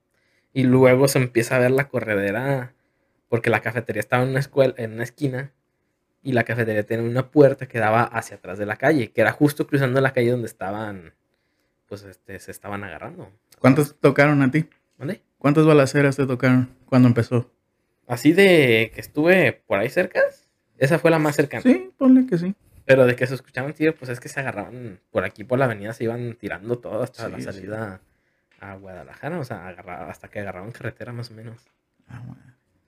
Y luego se empieza a ver la corredera, porque la cafetería estaba en una, escuela, en una esquina y la cafetería tenía una puerta que daba hacia atrás de la calle, que era justo cruzando la calle donde estaban, pues este, se estaban agarrando. ¿Cuántos tocaron a ti? ¿Vale? ¿Cuántas balaceras te tocaron cuando empezó? Así de que estuve por ahí cerca, esa fue la más cercana. Sí, ponle que sí. Pero de que se escuchaban tiros, pues es que se agarraban por aquí por la avenida, se iban tirando todo hasta Sí, la sí. salida a Guadalajara, o sea, agarra- hasta que agarraban carretera más o menos. Ah, bueno.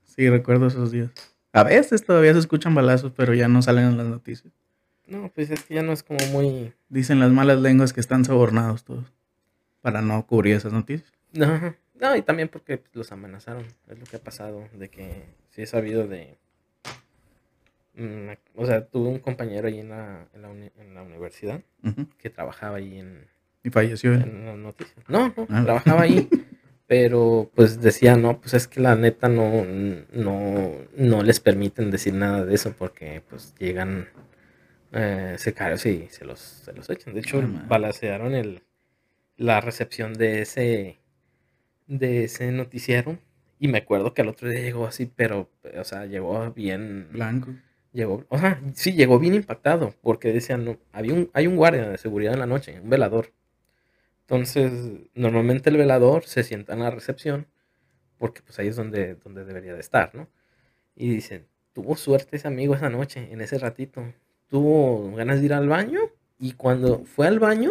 Sí, recuerdo esos días. A veces todavía se escuchan balazos, pero ya no salen en las noticias. No, pues es que ya no es como muy... Dicen las malas lenguas que están sobornados todos. Para no cubrir esas noticias. No, no, y también porque los amenazaron. Es lo que ha pasado. De que sí he sabido de. Mm, O sea, tuve un compañero ahí en la, en la, uni- en la universidad que trabajaba ahí en, Y falleció él. en las noticias. No, no, Ah. trabajaba ahí. Pero pues decía, no, pues es que la neta no, no, no les permiten decir nada de eso porque pues llegan eh, secarios y se los, se los echan. De hecho, madre. balacearon el, la recepción de ese, de ese noticiero. Y me acuerdo que al otro día llegó así, pero, o sea, llegó bien. Blanco. Llegó, o sea, sí, llegó bien impactado, porque decían, no, había un, hay un guardia de seguridad en la noche, un velador. Entonces, normalmente el velador se sienta en la recepción, porque pues ahí es donde, donde debería de estar, ¿no? Y dicen, tuvo suerte ese amigo esa noche, en ese ratito. Tuvo ganas de ir al baño, y cuando fue al baño,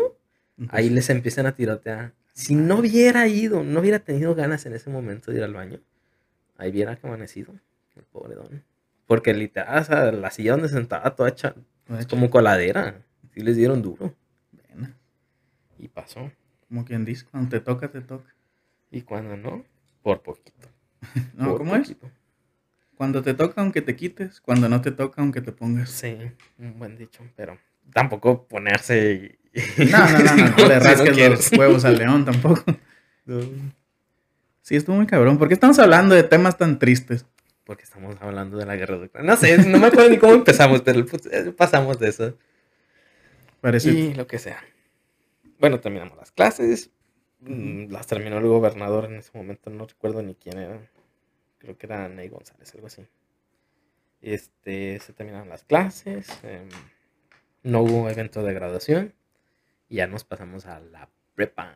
ahí les empiezan a tirotear. Si no hubiera ido, no hubiera tenido ganas en ese momento de ir al baño, ahí hubiera amanecido, el pobre don. Porque literal, o sea, la silla donde se sentaba toda hecha Pues, como coladera. Sí les dieron duro. Bueno, Y pasó. como quien dice, cuando te toca, te toca. Y cuando no, por poquito. No, por ¿cómo es? poquito. Cuando te toca, aunque te quites. Cuando no te toca, aunque te pongas. Sí, un buen dicho, pero tampoco ponerse y... No, no, no, no, no le rasques quieres. los huevos al león tampoco. No, Sí, estuvo muy cabrón. ¿Por qué estamos hablando de temas tan tristes? Porque estamos hablando de la guerra de Ucrania. No sé, no me acuerdo ni cómo empezamos, pero punto- eh, pasamos de eso. Parece. Y lo que sea. Bueno, terminamos las clases. mm, Las terminó el gobernador en ese momento, no recuerdo ni quién era. Creo que era Ney González, algo así. Este, se terminaron las clases. em, no hubo evento de graduación. Y ya nos pasamos a la prepa.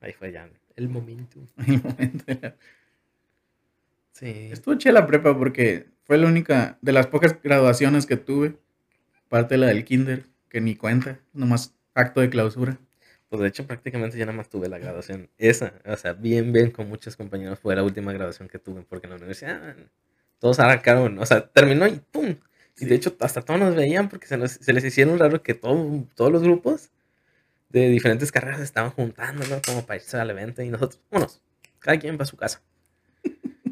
Ahí fue ya el momento. el momento Sí. Estuvo chida la prepa porque fue la única de las pocas graduaciones que tuve. Parte de la del kinder, que ni cuenta. Nomás acto de clausura. Pues de hecho prácticamente yo nada más tuve la graduación. Esa, o sea, bien, bien con muchos compañeros fue la última graduación que tuve porque en la universidad todos arrancaron, o sea, terminó y ¡pum! Y de hecho hasta todos nos veían porque se, nos- se les hicieron raro que todo- todos los grupos de diferentes carreras estaban juntando, ¿no? Como para irse al evento y nosotros, vámonos, cada quien va a su casa.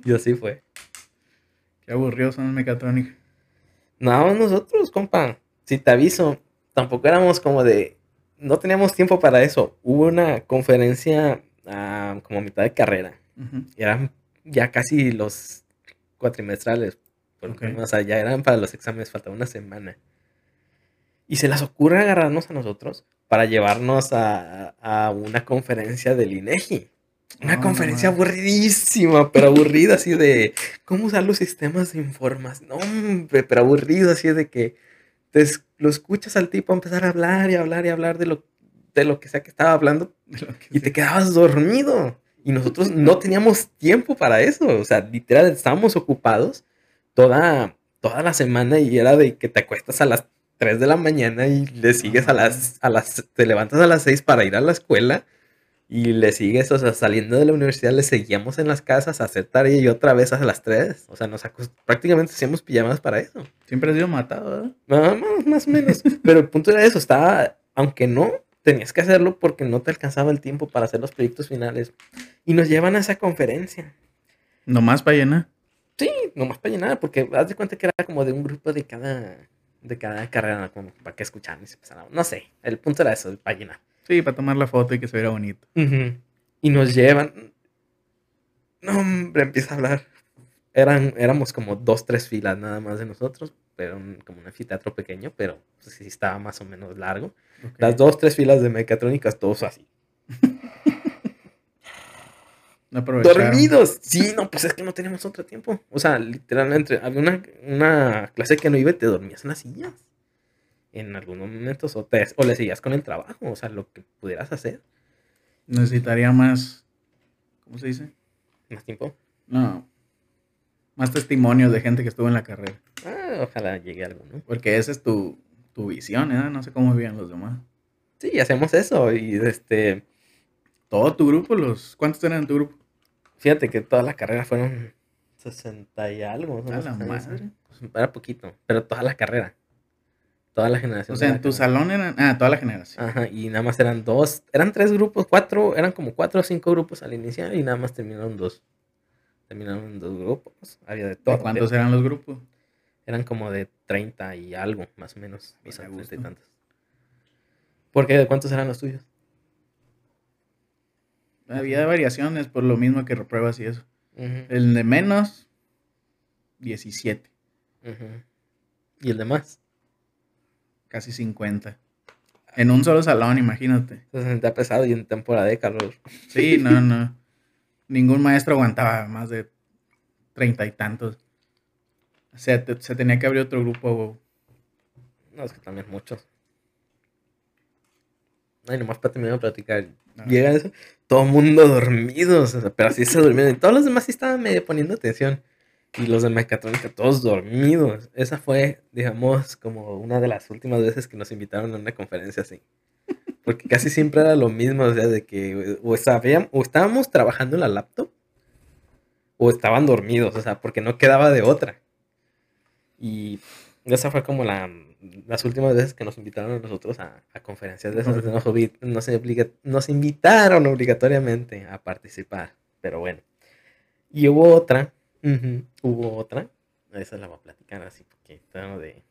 y así fue. Qué aburridos son los mecatrónicos. Nada más nosotros, compa. Si te aviso, tampoco éramos como de. No teníamos tiempo para eso. Hubo una conferencia ah, como a mitad de carrera. Y eran ya casi los cuatrimestrales. porque. O sea, ya eran para los exámenes, faltaba una semana. Y se les ocurre agarrarnos a nosotros para llevarnos a, a una conferencia del INEGI. Una conferencia aburridísima, pero aburrida, así de cómo usar los sistemas de información. No, hombre, pero aburrido, así de que te lo escuchas al tipo empezar a hablar y hablar y hablar de lo, de lo que sea que estaba hablando y sea. te quedabas dormido. Y nosotros no teníamos tiempo para eso. O sea, literal, estábamos ocupados toda, toda la semana y era de que te acuestas a las 3 de la mañana y le sigues a las, a las, te levantas a las 6 para ir a la escuela y le sigues, o sea, saliendo de la universidad le seguíamos en las casas a hacer tarea y otra vez a las 3. O sea, nos prácticamente hacíamos pijamas para eso. Siempre has sido matado, ¿verdad? Nada más, o menos. Pero el punto era eso, estaba, aunque no, tenías que hacerlo porque no te alcanzaba el tiempo para hacer los proyectos finales. Y nos llevan a esa conferencia. Nomás para llenar. Sí, nomás para llenar, porque haz de cuenta que era como de un grupo de cada, de cada carrera, como para que escucharan y se empezaran. No sé, el punto era eso, para llenar. Sí, para tomar la foto y que se viera bonito. Y nos llevan. No, hombre, empieza a hablar. Eran, éramos como dos, tres filas nada más de nosotros, pero un- como un anfiteatro pequeño, pero pues, sí estaba más o menos largo. Ok. Las dos, tres filas de mecatrónicas, todos así. No. Dormidos. Sí, no, pues es que no teníamos otro tiempo. O sea, literalmente, había una, una clase que no iba y te dormías en las sillas. En algunos momentos, o, te, o le seguías con el trabajo, o sea, lo que pudieras hacer. Necesitaría más. ¿Cómo se dice? Más tiempo. No. Más testimonios de gente que estuvo en la carrera. Ah, ojalá llegue alguno. Porque esa es tu, tu visión, ¿eh? No sé cómo vivían los demás. Sí, hacemos eso. Y este, Todo tu grupo, los. ¿Cuántos eran en tu grupo? fíjate que toda la carrera fueron 60 y algo. ¿no? A la madre. Era poquito, pero toda la carrera. Toda la generación. O sea, de en tu salón eran. Ah, toda la generación. Ajá, y nada más eran dos, eran tres grupos, cuatro, eran como cuatro o cinco grupos al iniciar y nada más terminaron dos. Terminaron dos grupos, había de todo. ¿De ¿Cuántos eran los grupos? Eran como de 30 y algo, más o menos. 30 y tantos. ¿Por qué? ¿De cuántos eran los tuyos? Había variaciones por lo mismo que repruebas y eso. El de menos, 17. ujú. ¿Y el demás? Casi 50. En un solo salón, imagínate. Se sentía pesado y en temporada de calor. Sí, no, no. Ningún maestro aguantaba más de treinta y tantos. O sea, te- se tenía que abrir otro grupo. No, es que también muchos. Ay, nomás para terminar de platicar. Ah. Llega eso, todo el mundo dormido, o sea, pero así se durmieron. Y todos los demás sí estaban medio poniendo atención. Y los de mecatrónica, todos dormidos. Esa fue, digamos, como una de las últimas veces que nos invitaron a una conferencia así. Porque casi siempre era lo mismo, o sea, de que o, sabían- o estábamos trabajando en la laptop o estaban dormidos, o sea, porque no quedaba de otra. Y esa fue como la, las últimas veces que nos invitaron a nosotros a, a conferencias de esas. Órale. Nos, nos nos invitaron obligatoriamente a participar, pero bueno. Y hubo otra, ujú, hubo otra, esa la voy a platicar así, porque tengo de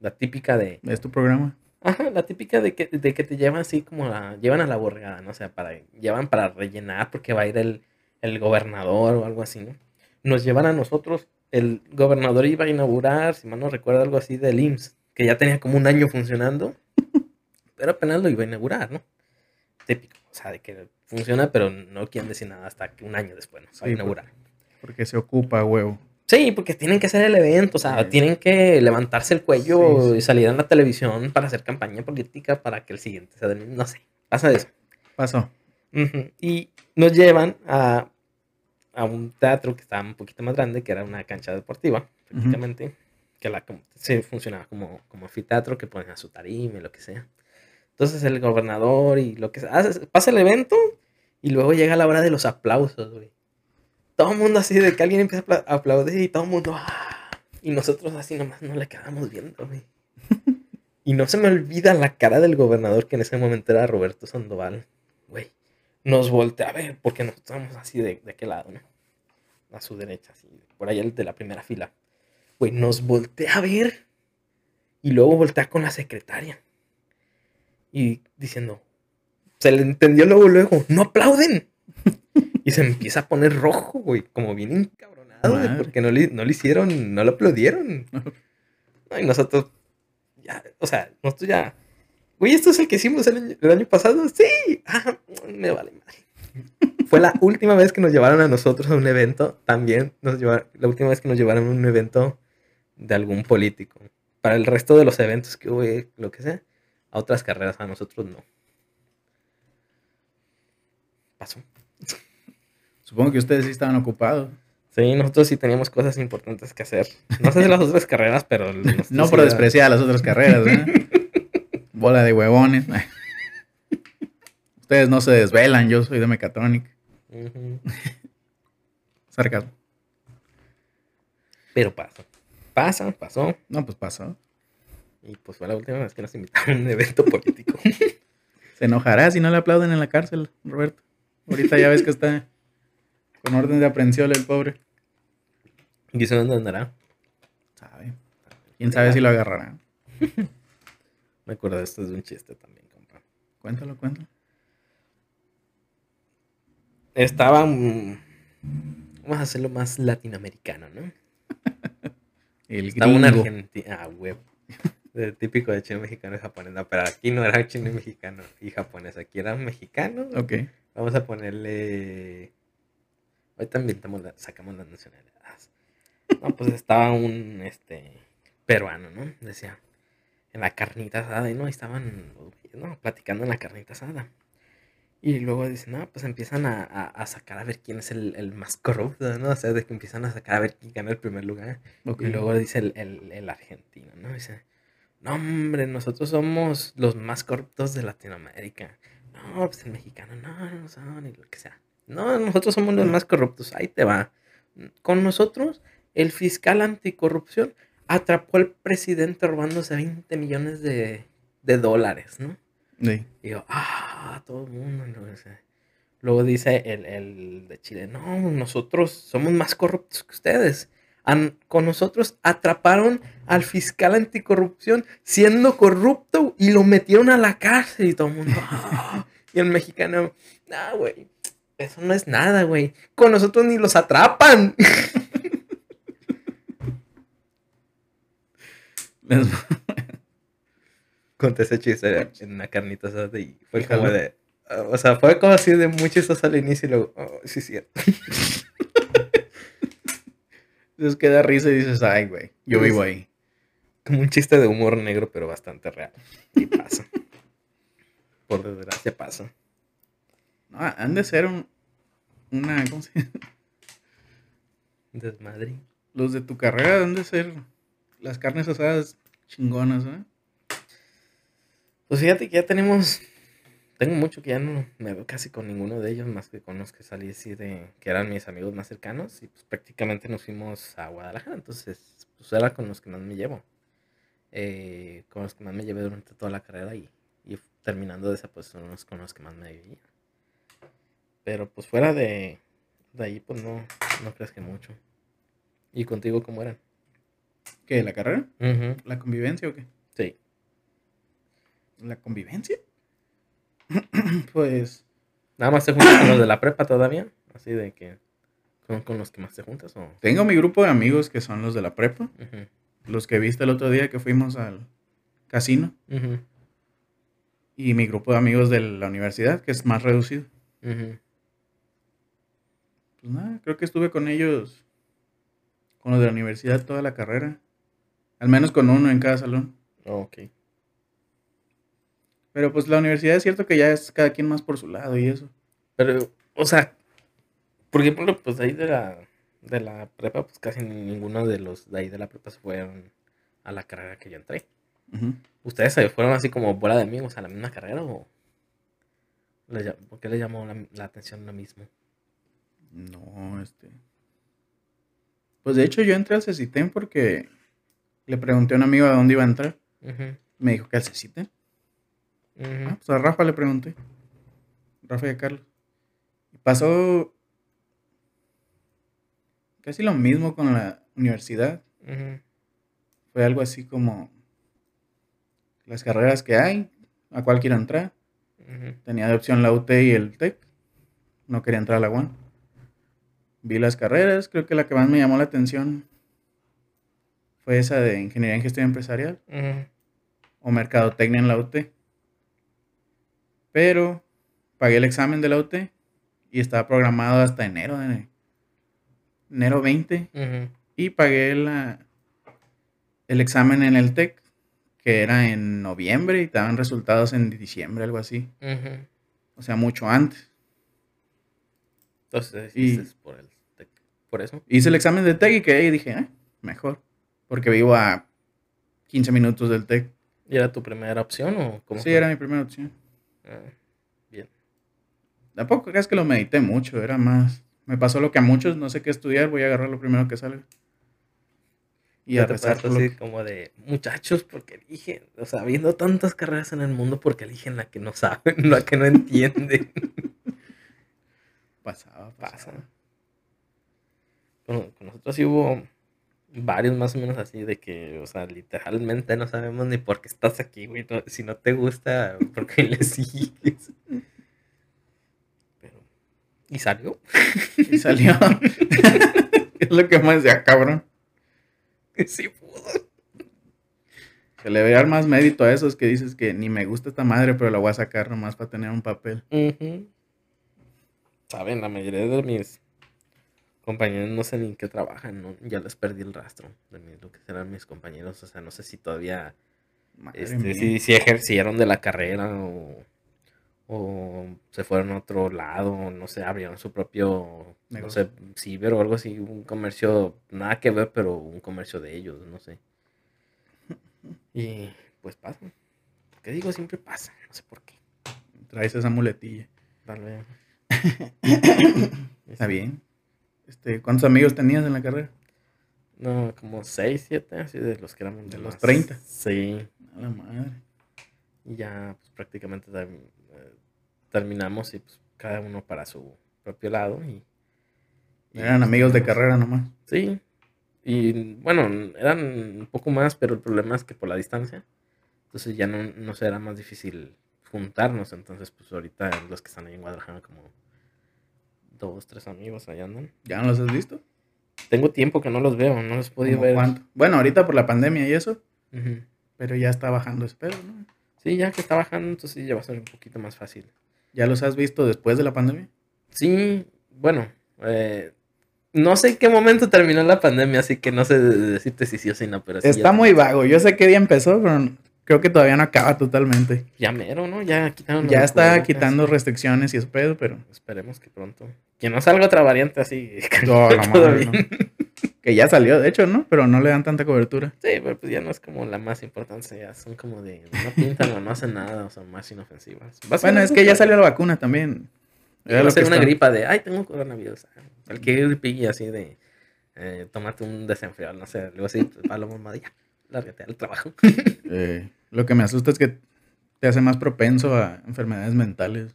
la típica de, ¿Es tu programa? Ajá, la típica de que, de que te llevan así como la, llevan a la borregada, ¿no? O sea, para, llevan para rellenar porque va a ir el, el gobernador o algo así, ¿no? Nos llevan a nosotros, el gobernador iba a inaugurar, si mal no recuerdo, algo así del IMSS, que ya tenía como un año funcionando, pero apenas lo iba a inaugurar, ¿no? Típico, o sea, de que funciona, pero no quieren decir nada hasta que un año después, ¿no? Se va a Sí, inaugurar. Porque se ocupa, huevo. Sí, porque tienen que hacer el evento, o sea, Sí. tienen que levantarse el cuello Sí, sí. y salir en la televisión para hacer campaña política para que el siguiente sea del. No sé, pasa eso. Pasó. Ujú, Y nos llevan a, a un teatro que estaba un poquito más grande, que era una cancha deportiva, prácticamente, que la, sí, funcionaba como, como anfiteatro, que ponen a su tarima y lo que sea. Entonces el gobernador y lo que sea, pasa el evento y luego llega la hora de los aplausos, güey. Todo el mundo así, de que alguien empieza a apla- a aplaudir y todo el mundo, ¡ah! Y nosotros así nomás no le quedamos viendo, güey. Y no se me olvida la cara del gobernador, que en ese momento era Roberto Sandoval, güey. Nos voltea a ver, porque nos estamos así de, de aquel lado, ¿no? A su derecha, así, por ahí el de la primera fila. Güey, nos voltea a ver y luego voltea con la secretaria. Y diciendo, se le entendió luego, luego, no aplauden. Y se empieza a poner rojo, güey, como bien encabronado, güey, porque no le, no le hicieron, no le aplaudieron. No, y nosotros, ya, o sea, nosotros ya, güey, esto es el que hicimos el año, el año pasado, sí, ah, me vale madre. Fue la última vez que nos llevaron a nosotros a un evento, también nos llevaron, la última vez que nos llevaron a un evento de algún político. Para el resto de los eventos que hubo, eh, lo que sea, a otras carreras, a nosotros no. Pasó. Supongo que ustedes sí estaban ocupados. Sí, nosotros sí teníamos cosas importantes que hacer. No sé de las otras carreras, pero... No por despreciar las otras carreras, ¿eh? Bola de huevones. Ustedes no se desvelan, yo soy de mecatrónica. Sarcasmo. Pero pasa. Pasa, pasó. No, pues pasó. Y pues fue la última vez que nos invitaron a un evento político. Se enojará si no le aplauden en la cárcel, Roberto. Ahorita ya ves que está con orden de aprehensión el pobre. ¿Y eso dónde andará? Sabe. ¿Quién sabe si lo agarrará? Me acuerdo esto de un chiste también, compa. Cuéntalo, cuéntalo. Estaba... mm, Vamos a hacerlo más latinoamericano, ¿no? El Estaba un argentino... Ah, huevo. Típico de chino mexicano y japonés. No, pero aquí no era chino y mexicano y japonés. Aquí era mexicano. Ok. Vamos a ponerle... Ahorita inventamos la- sacamos las nacionalidades. No, pues estaba un este peruano, ¿no? Decía, en la carnita asada, y no, estaban ¿no? platicando en la carnita asada. Y luego dicen, no, pues empiezan a, a- a sacar a ver quién es el, el más corrupto, ¿no? O sea, de que empiezan a sacar a ver quién gana el primer lugar. ok. Y luego dice el, el- el argentino, ¿no? Dice, no, hombre, nosotros somos los más corruptos de Latinoamérica. No, pues el mexicano, no, no son, y lo que sea. No, nosotros somos los más corruptos, ahí te va. Con nosotros, el fiscal anticorrupción atrapó al presidente robándose 20 millones de, de dólares, ¿no? Sí. Y yo, ah, todo el mundo. luego dice el, el de Chile, no, nosotros somos más corruptos que ustedes. An- con nosotros atraparon al fiscal anticorrupción siendo corrupto y lo metieron a la cárcel y todo el mundo. "Ah". Y el mexicano, no, güey, eso no es nada, güey. Con nosotros ni los atrapan. Les- Conté ese chiste en una carnita asada y fue Fíjalo. como de. ah, O sea, fue como así de muy chistoso al inicio y luego, oh, sí, es cierto. Les queda risa y dices, ay, güey, yo vivo ahí. Como un chiste de humor negro, pero bastante real. Y pasa. Por desgracia pasa. No, han de ser un, una, ¿cómo se llama? Desmadre. Los de tu carrera han de ser las carnes asadas chingonas, ¿eh? Pues fíjate que ya tenemos. Tengo mucho que ya no me veo casi con ninguno de ellos, más que con los que salí así de. que eran mis amigos más cercanos. Y pues prácticamente nos fuimos a Guadalajara. Entonces, pues era con los que más me llevo. Eh, con los que más me llevé durante toda la carrera y, y terminando de esa, pues son los con los que más me vivía. Pero pues fuera de, de ahí, pues no, no crees que mucho. ¿Y contigo cómo eran? ¿Qué? ¿La carrera? Ujú, ¿La convivencia o qué? Sí. ¿La convivencia? pues, ¿Nada más te juntas con los de la prepa todavía? Así de que. ¿Con, con los que más te juntas? O... tengo mi grupo de amigos que son los de la prepa, los que viste el otro día que fuimos al casino, ujú, y mi grupo de amigos de la universidad, que es más reducido. ujú. Pues nada, creo que estuve con ellos, con los de la universidad toda la carrera. Al menos con uno en cada salón. Oh, ok. Pero pues la universidad es cierto que ya es cada quien más por su lado y eso. Pero, o sea, por ejemplo, pues ahí de la, de la prepa, pues casi ninguno de los de ahí de la prepa se fueron a la carrera que yo entré. ¿Ustedes se fueron así como bola de amigos a la misma carrera o por qué les llamó la, la atención lo mismo? No, este. Pues de hecho yo entré al CECITEM porque le pregunté a un amigo a dónde iba a entrar. Me dijo que al CECITEM. ujú, Ah, pues a Rafa le pregunté. Rafa y a Carlos. Y pasó casi lo mismo con la universidad. Fue algo así como las carreras que hay, a cuál quiero entrar. Tenía de opción la UT y el TEC. No quería entrar a la UAN. Vi las carreras, creo que la que más me llamó la atención fue esa de Ingeniería en Gestión Empresarial ujú. o Mercadotecnia en la UT. Pero pagué el examen de la UT y estaba programado hasta enero, de, enero 20. Ujú, Y pagué la, el examen en el TEC, que era en noviembre y te daban resultados en diciembre, algo así. O sea, mucho antes. Entonces, Y- por, el, por eso. Hice el examen de TEC y quedé y dije, "Ah, mejor. Porque vivo a 15 minutos del TEC. ¿Y era tu primera opción o cómo Sí, fue? era mi primera opción. Ah, bien. Tampoco creas que lo medité mucho, era más. Me pasó lo que a muchos, no sé qué estudiar, voy a agarrar lo primero que salga. Y a lo así que- como de muchachos, porque eligen, o sea, viendo tantas carreras en el mundo, porque eligen la que no saben, la que no entienden. pasaba, Pasa. Con, con nosotros sí hubo varios más o menos así de que, o sea, literalmente no sabemos ni por qué estás aquí, güey. no- si no te gusta, ¿por qué le sigues? Pero, ¿y salió? Y salió. es lo que más decía, cabrón. sí pudo. Se le ve dar más mérito a esos que dices que ni me gusta esta madre, pero la voy a sacar nomás para tener un papel. Saben, la mayoría de mis compañeros no sé ni en qué trabajan, ¿no? Ya les perdí el rastro de mi- lo que serán mis compañeros. O sea, no sé si todavía este, si, si ejercieron de la carrera o, o se fueron a otro lado, o no sé, abrieron su propio, no sé, ciber o algo así, un comercio, nada que ver, pero un comercio de ellos, no sé. Y pues pasa. ¿Qué digo? Siempre pasa, no sé por qué. Traes esa muletilla. Tal vez. Está bien. Este, ¿Cuántos amigos tenías en la carrera? No, como 6, 7, así de los que éramos De los más. 30. Sí. A la madre. Y ya pues, prácticamente eh, terminamos y pues cada uno para su propio lado. Y, y, Eran pues, amigos de carrera nomás. Sí. Y bueno, eran un poco más, pero el problema es que por la distancia, entonces ya no, no será más difícil juntarnos. Entonces, pues ahorita los que están ahí en Guadalajara, como dos, tres amigos allá andan. ¿Ya no los has visto? Tengo tiempo que no los veo, no los he podido ¿Cómo ver. cuánto? Bueno, ahorita por la pandemia y eso, pero ya está bajando ese pedo, ¿no? Sí, ya que está bajando, entonces ya va a ser un poquito más fácil. ¿Ya los has visto después de la pandemia? Sí, bueno, eh, no sé en qué momento terminó la pandemia, así que no sé decirte si sí o si no, pero sí. está ya muy vago. Yo sé qué día empezó, pero creo que todavía no acaba totalmente. Ya mero, ¿no? Ya quitaron. Ya está quitando restricciones y ese pedo, pero... Esperemos que pronto. Que no salga otra variante así. No, la madre, no. Que ya salió, de hecho, ¿no? Pero no le dan tanta cobertura. Sí, pero pues ya no es como la más importante, ya son como de no pintan o no hacen nada, o son más inofensivas. Bueno, es que ya salió la vacuna también. Era Va a ser una está- gripa de, ay, tengo coronavirus. ah, Cualquier gripilla así de, eh, tómate un desenfriado, no sé, algo así, pues, para la mamá, ya, lárgate al trabajo. Eh, lo que me asusta es que te hace más propenso a enfermedades mentales.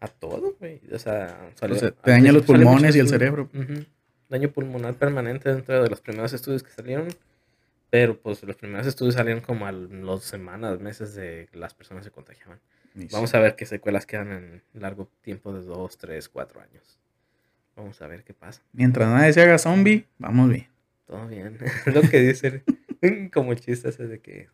A todo, güey. O sea, salió- O sea, te daña los pulmones y el cerebro. Daño pulmonar permanente dentro de los primeros estudios que salieron. Pero pues los primeros estudios salieron como a las semanas, meses de que las personas se contagiaban. Vamos a ver qué secuelas quedan en largo tiempo de 2, 3, 4 años. Vamos a ver qué pasa. Mientras nadie se haga zombie, vamos bien. Todo bien. Es lo que dicen como chiste ese de que,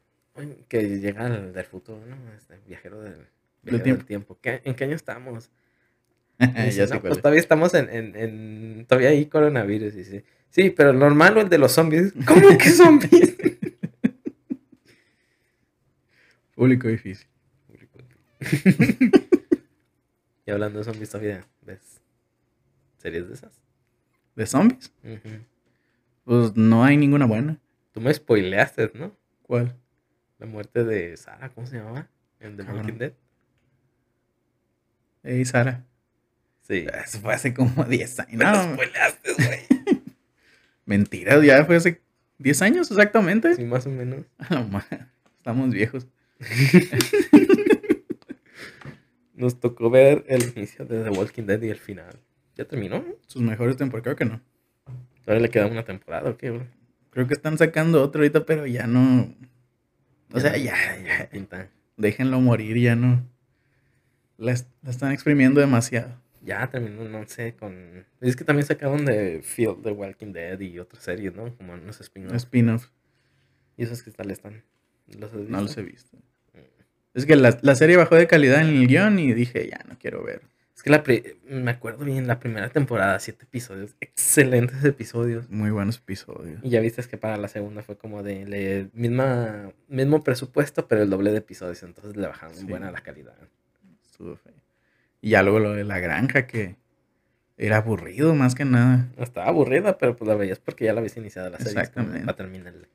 que llega el del futuro, ¿no? Este viajero del, viajero del tiempo. tiempo. ¿Qué- ¿En qué año estamos? ya Y dice, "No, pues es. todavía estamos en, en, en- todavía hay coronavirus. Dice, sí, pero el normal o el de los zombies. ¿Cómo que zombies? Público difícil. y hablando de zombies todavía, ¿ves? ¿Series de esas? ¿De zombies? Pues no hay ninguna buena. Tú me spoileaste, ¿no? ¿Cuál? La muerte de Sara, ¿cómo se llamaba? En The Cabrón. Walking Dead. Ey, Sara. Sí. Eso fue hace como 10 años. Me No, spoileaste, güey. mentira, ya fue hace 10 años exactamente. Sí, más o menos. Estamos viejos. Nos tocó ver el inicio de The Walking Dead y el final. ¿Ya terminó? Sus mejores temporadas, creo que no. Todavía le queda una temporada, ¿o qué, güey? Creo que están sacando otro ahorita, pero ya no. O sea, no- ya, ya. pinta. Déjenlo morir, ya no. La, es- la están exprimiendo demasiado. Ya terminó, no sé, con... Es que también sacaron de Field The Walking Dead y otras series, ¿no? Como unos spin-offs. Spin-off. Y esos que tal están. ¿Los has No los visto? he visto. Es que la, la serie bajó de calidad en el guion y dije, ya no quiero ver. Es que la pri- me acuerdo bien, la primera temporada, siete episodios, excelentes episodios. Muy buenos episodios. Y ya viste que para la segunda fue como de le- misma, mismo presupuesto, pero el doble de episodios, entonces le bajaron Sí. buena la calidad. Estuvo feo. Y ya luego lo de la granja, que era aburrido más que nada. Estaba aburrida, pero pues la veías porque ya la habías iniciado la serie. Exactamente. Para terminarla.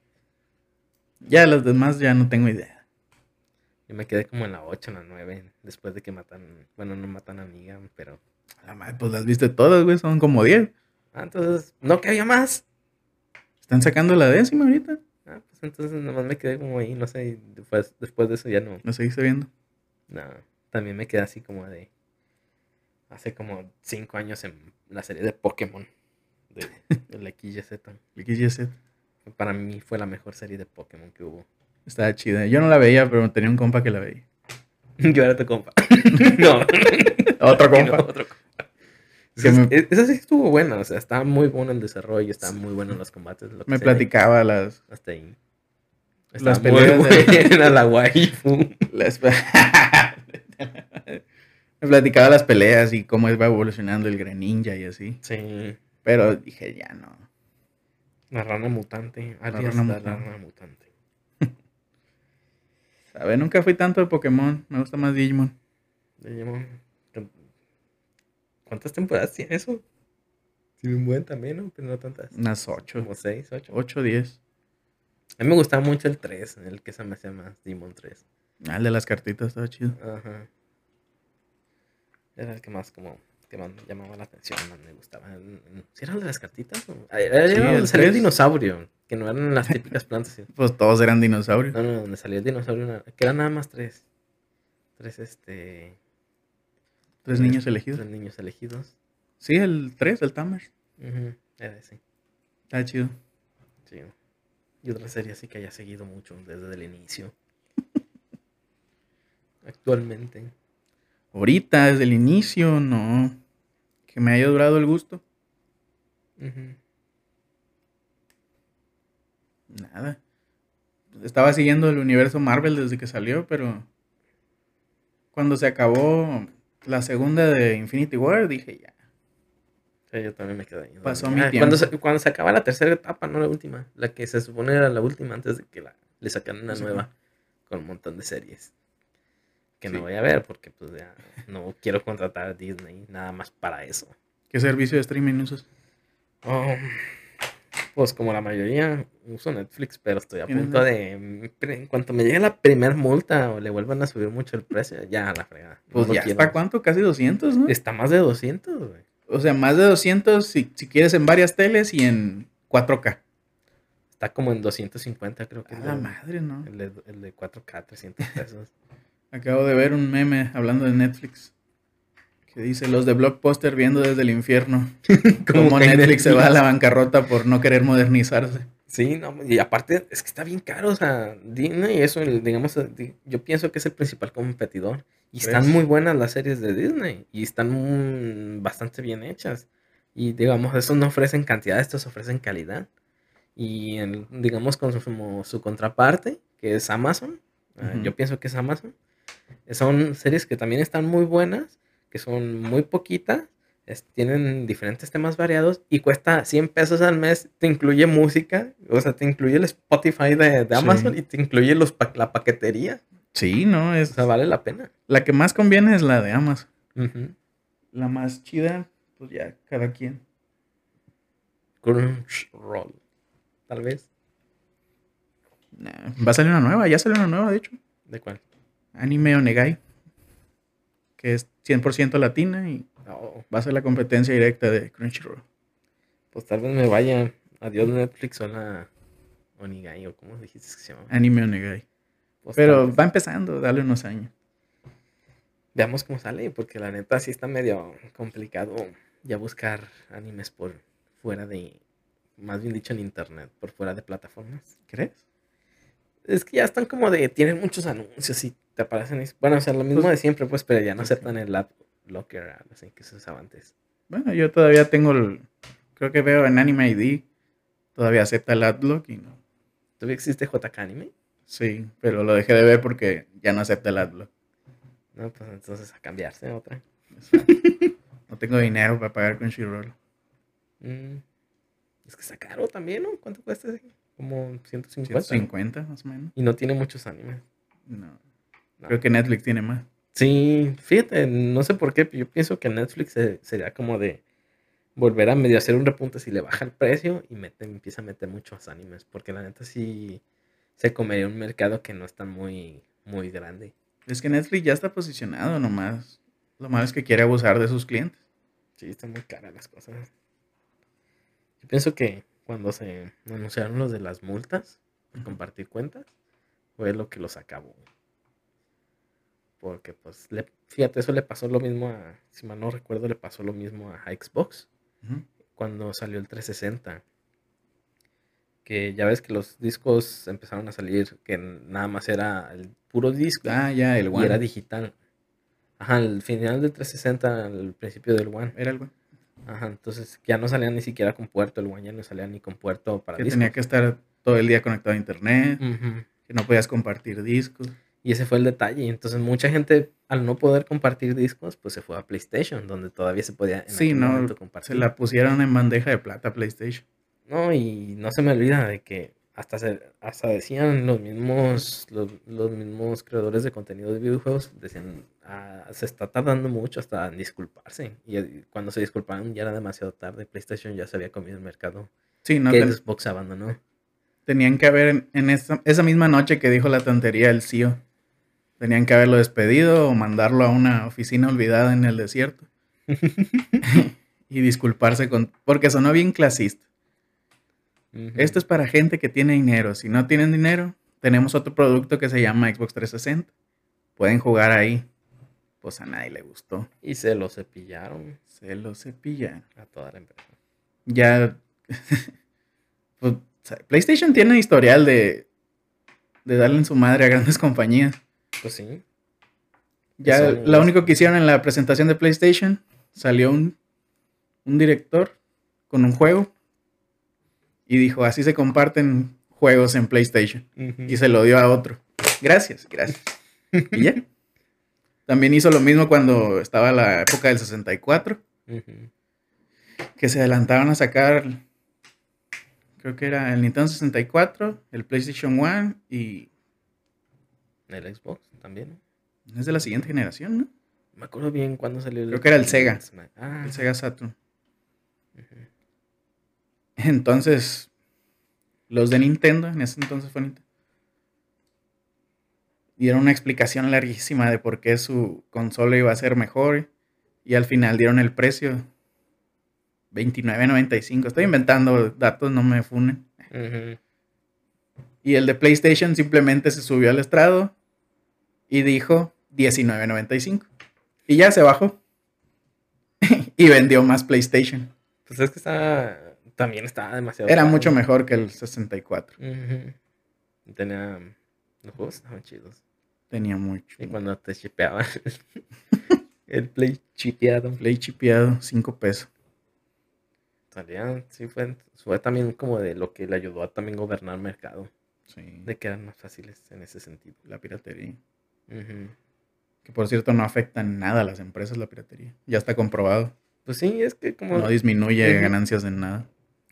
Ya las demás ya no tengo idea. Yo me quedé como en la 8, en la 9, después de que matan, bueno, no matan a Negan, pero... A La madre, pues las viste todas, güey, son como 10. Ah, entonces, no que había más. Están sacando la décima ahorita. Ah, pues entonces nomás me quedé como ahí, no sé, después, después de eso ya no. ¿Lo seguiste viendo? No, también me quedé así como de... Hace como 5 años en la serie de Pokémon. De, de la XYZ. XYZ. Para mí fue la mejor serie de Pokémon que hubo. Estaba chida. Yo no la veía, pero tenía un compa que la veía. Yo era tu compa. no. Otro No, compa. otro compa. Que Esa, me- esa sí estuvo buena, o sea, estaba muy bueno el desarrollo, estaba muy bueno los combates. lo que Me sea, platicaba las... Hasta ahí. Las peleas de- buena la waifu. las me platicaba las peleas y cómo iba evolucionando el Greninja y así. Sí. Pero dije, ya no. La rana mutante. Alias rana la mutante. rana mutante. A ver, nunca fui tanto de Pokémon. Me gusta más Digimon. Digimon. ¿Cuántas temporadas tiene eso? Tiene un buen también, ¿no? Pero no tantas. Unas 8. Como 6, 8. 8 10. A mí me gustaba mucho el 3, el que se me hacía más Digimon 3. Ah, el de las cartitas estaba chido. Ajá. Era el que más como que me llamaba la atención, me gustaban. ¿Sí eran de las cartitas? Ah, Era, Sí, era donde salía el tres. dinosaurio, que no eran las típicas plantas. sí. Pues todos eran dinosaurios. No, no, donde salía el dinosaurio, que eran nada más tres. Tres, este. Tres niños elegidos. Tres niños elegidos. Sí, el 3, el Tamer. Ujú, Era ese. Está chido. Sí. Y otra serie así que haya seguido mucho desde el inicio. Actualmente. Ahorita, desde el inicio, no. Que me haya durado el gusto. Nada. Estaba siguiendo el universo Marvel desde que salió, pero cuando se acabó la segunda de Infinity War, dije ya. Sí, yo también me quedé ahí. Pasó Ah, mi tiempo. Cuando se, cuando se acaba la tercera etapa, no la última. La que se supone era la última antes de que la, le sacaran una Sí. nueva con un montón de series. Que Sí. no voy a ver porque pues ya no quiero contratar a Disney nada más para eso. ¿Qué servicio de streaming usas? Um, pues como la mayoría uso Netflix, pero estoy a ¿Tienes punto de... En cuanto me llegue la primer multa o le vuelvan a subir mucho el precio, ya la fregada. Pues ya quiero. está cuánto, casi 200, ¿no? Está más de 200, güey. O sea, más de 200 si, si quieres en varias teles y en 4K. Está como en 250, creo que. A es la madre, ¿no? El de, el de 4K, 300 pesos. Acabo de ver un meme hablando de Netflix. Que dice los de Blockbuster viendo desde el infierno. Como Netflix se va a la bancarrota por no querer modernizarse. Sí, no, y aparte es que está bien caro, o sea, Disney, eso, digamos, di- yo pienso que es el principal competidor. Y están muy buenas las series de Disney y están bastante bien hechas. Y digamos, estos no ofrecen cantidad, estos ofrecen calidad. Y el- digamos, con su, como su contraparte, que es Amazon, eh, yo pienso que es Amazon, son series que también están muy buenas, que son muy poquitas, es- tienen diferentes temas variados y cuesta 100 pesos al mes, te incluye música, o sea, te incluye el Spotify de, de Sí. Amazon y te incluye los pa- la paquetería, Sí, no, o es sea, vale la pena. la que más conviene es la de Amazon. La más chida, pues ya, cada quien. Crunchyroll, tal vez. Nah, va a salir una nueva, ya salió una nueva, de hecho. ¿De cuál? Anime Onegai. Que es 100% latina y Oh, va a ser la competencia directa de Crunchyroll. pues tal vez me vaya. Adiós Netflix o la Onigai o como dijiste que se llama. Anime Onegai. Pues, Pero va empezando, dale unos años. Veamos cómo sale, porque la neta sí está medio complicado ya buscar animes por fuera de, más bien dicho en internet, por fuera de plataformas. ¿Crees? Es que ya están como de, tienen muchos anuncios y te aparecen, bueno, o sea, lo mismo Pues- de siempre, pues, pero ya no pues, aceptan el app locker, así que se usaba antes. Bueno, yo todavía tengo el. Creo que veo en Anime ID. Todavía acepta el Adblock y no. ¿Todavía existe JK Anime? Sí, pero lo dejé de ver porque ya no acepta el Adblock. No, pues entonces a cambiarse a otra. No tengo dinero para pagar Crunchyroll. Mm, Es que está caro también, ¿no? ¿Cuánto cuesta? ese? Como 150. 150 más o menos. Y no tiene muchos animes. No. No. Creo que Netflix tiene más. Sí, fíjate, no sé por qué, pero yo pienso que Netflix se- sería como de volver a medio hacer un repunte si le baja el precio y mete, empieza a meter muchos animes, porque la neta sí se comería un mercado que no está muy, muy grande. Es que Netflix ya está posicionado nomás. Lo malo es que quiere abusar de sus clientes. Sí, están muy caras las cosas. Yo pienso que cuando se anunciaron los de las multas por compartir cuentas, fue lo que los acabó. Porque, pues, le- fíjate, eso le pasó lo mismo a, si mal no recuerdo, le pasó lo mismo a Xbox cuando salió el 360. Que ya ves que los discos empezaron a salir, que nada más era el puro disco Ah, ya, el y One. era digital. Ajá, el final del 360, al principio del One. Era el One. Ajá, entonces ya no salía ni siquiera con puerto, el ya no salía ni con puerto para Que discos. tenía que estar todo el día conectado a internet. Que no podías compartir discos. Y ese fue el detalle. Entonces mucha gente, al no poder compartir discos, pues se fue a PlayStation, donde todavía se podía en Sí, no. Se la pusieron en bandeja de plata PlayStation. No, y no se me olvida de que hasta, se, hasta decían los mismos, los, los mismos creadores de contenido de videojuegos, decían, "Ah, se está tardando mucho hasta en disculparse. Y cuando se disculparon ya era demasiado tarde. PlayStation ya se había comido el mercado Sí, no. que ten- Xbox abandonó. tenían que haber, en, en esa, esa misma noche que dijo la tontería el CEO, tenían que haberlo despedido o mandarlo a una oficina olvidada en el desierto. y disculparse con... Porque sonó bien clasista. Esto es para gente que tiene dinero. Si no tienen dinero, tenemos otro producto que se llama Xbox 360. Pueden jugar ahí. Pues a nadie le gustó. Y se lo cepillaron Se lo cepillan. a toda la empresa. Ya. pues, PlayStation tiene historial de, de darle en su madre a grandes compañías. Pues sí. Ya Eso lo es- único que hicieron en la presentación de PlayStation salió un, un director con un juego y dijo: Así se comparten juegos en PlayStation. Y se lo dio a otro. Gracias, gracias. Y ya. También hizo lo mismo cuando estaba la época del 64, Ujú. que se adelantaron a sacar, creo que era el Nintendo 64, el PlayStation 1 y El Xbox también. es de la siguiente generación, ¿no? Me acuerdo bien cuando salió el Creo que era el Sega. Ah, El Sega Saturn. Entonces, los de Nintendo, en ese entonces fue Nintendo, dieron una explicación larguísima de por qué su consola iba a ser mejor y al final dieron el precio 29.95. Estoy inventando datos, no me funen. Y el de PlayStation simplemente se subió al estrado y dijo 19.95. Y ya se bajó. y vendió más PlayStation. Pues es que está. También estaba demasiado. Era caro. mucho mejor que el 64. Ujú. Tenía. Los juegos estaban chidos. Tenía mucho. Y cuando te chipeaban. el play chipeado. Play chipeado, 5 pesos. Salía, sí, fue, fue también como de lo que le ayudó a también gobernar mercado. Sí. De que eran más fáciles en ese sentido. La piratería. Ujú. Que por cierto no afecta en nada a las empresas la piratería. Ya está comprobado. Pues sí, es que como. No disminuye ganancias en nada.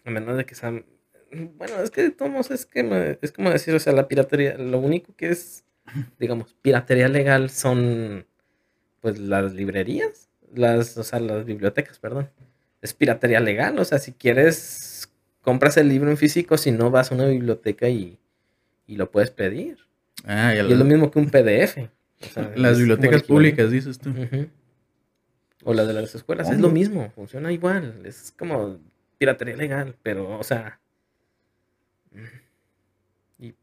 A menos de que sean. Bueno, es que de todos modos es que es como decir, o sea, la piratería, lo único que es, digamos, piratería legal son pues las librerías, las, o sea, las bibliotecas, perdón. Es piratería legal, o sea, si quieres, compras el libro en físico, si no vas a una biblioteca y, y lo puedes pedir. Ah, y Y es lo mismo que un PDF. o sea, es las bibliotecas públicas, dices tú. O las de las escuelas, es lo mismo, funciona igual, es como piratería legal, pero, o sea... Y,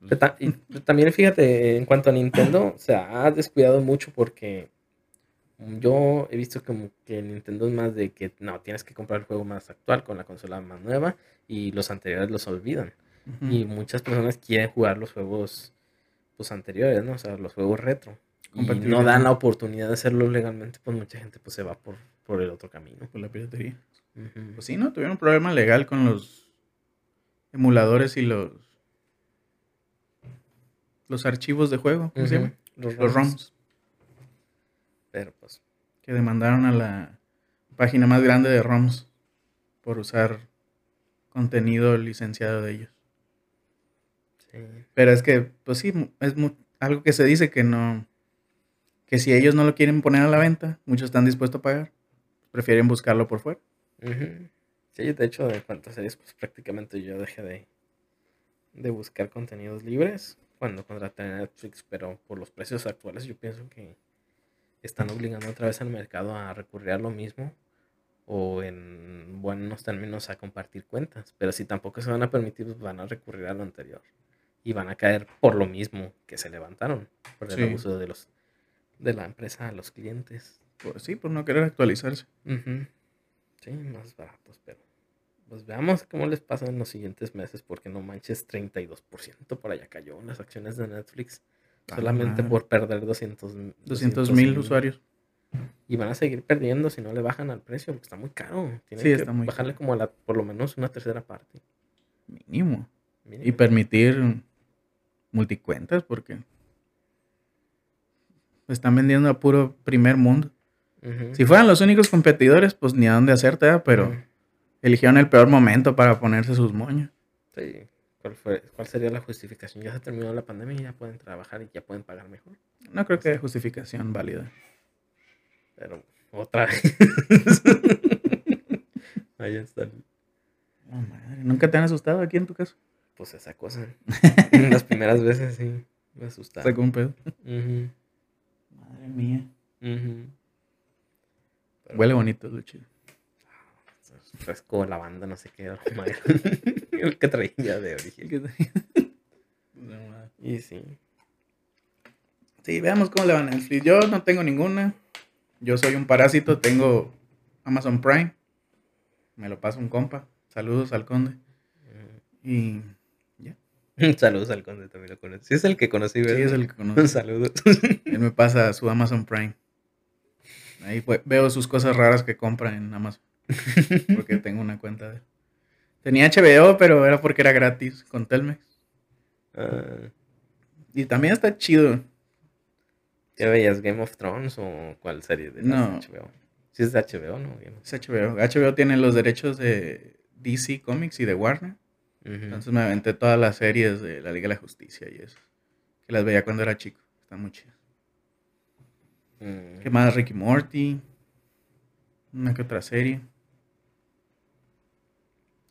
pero ta- y también fíjate, en cuanto a Nintendo, se ha descuidado mucho porque yo he visto como que Nintendo es más de que no, tienes que comprar el juego más actual con la consola más nueva y los anteriores los olvidan. Y muchas personas quieren jugar los juegos pues anteriores, ¿no? O sea, los juegos retro. Y no dan la oportunidad de hacerlo legalmente, pues mucha gente pues se va por, por el otro camino. Por la piratería. Pues sí, ¿no? Tuvieron un problema legal con los emuladores y los los archivos de juego, ¿cómo se llama? Los, Los ROMs. ROMs, Pero pues, que demandaron a la página más grande de ROMs por usar contenido licenciado de ellos. sí. Pero es que, pues sí, es algo que se dice que no, que si ellos no lo quieren poner a la venta, muchos están dispuestos a pagar, prefieren buscarlo por fuera. Ujú. Sí, de hecho, de cuantas series, pues prácticamente yo dejé de, de buscar contenidos libres cuando contraté Netflix, pero por los precios actuales yo pienso que están obligando otra vez al mercado a recurrir a lo mismo o en buenos términos a compartir cuentas, pero si tampoco se van a permitir, pues van a recurrir a lo anterior y van a caer por lo mismo que se levantaron, por el Sí. abuso de los de la empresa a los clientes. Pues sí, por no querer actualizarse. Sí, más baratos, pero pues veamos cómo les pasa en los siguientes meses, porque no manches, 32% por allá cayó en las acciones de Netflix, Ah, solamente por perder 200 200 mil usuarios. Y van a seguir perdiendo si no le bajan al precio, porque está muy caro. Tienen Sí, que está muy bajarle como a la, por lo menos una tercera parte. Mínimo. Y permitir multicuentas porque están vendiendo a puro primer mundo. Si fueran los únicos competidores, pues ni a dónde hacerte, ¿verdad? pero eligieron el peor momento para ponerse sus moños. Sí. ¿Cuál, fue, ¿Cuál sería la justificación? Ya se terminó la pandemia y ya pueden trabajar y ya pueden pagar mejor. No creo que haya justificación válida. Pero otra vez. Ahí está. No, madre, ¿Nunca te han asustado aquí en tu casa? Pues esa cosa. Las primeras veces sí. Me asustaba. Sacó un pedo. Madre mía. ujú. Pero Huele bonito, es lo chido. fresco, lavanda, no sé qué. era el que traía de origen. Y sí. Sí, veamos cómo le va a Netflix. Yo no tengo ninguna. Yo soy un parásito, tengo Amazon Prime. Me lo pasa un compa. Saludos al conde. Y ya. Saludos al conde, también lo conocí. Sí, es el que conocí, ¿verdad? Sí, es el que conozco. Saludos. Él me pasa su Amazon Prime. Ahí pues, veo sus cosas raras que compra en Amazon. Porque tengo una cuenta de. Tenía HBO, pero era porque era gratis con Telmex. Ah, Y también está chido. ¿Qué veías? ¿Game of Thrones o cuál serie de No. HBO? Sí, es de HBO, ¿no? Es HBO. HBO tiene los derechos de DC Comics y de Warner. Entonces me aventé todas las series de la Liga de la Justicia y eso. Que las veía cuando era chico. Están muy chidas. Mm. ¿Qué más? Ricky Morty. Una que otra serie.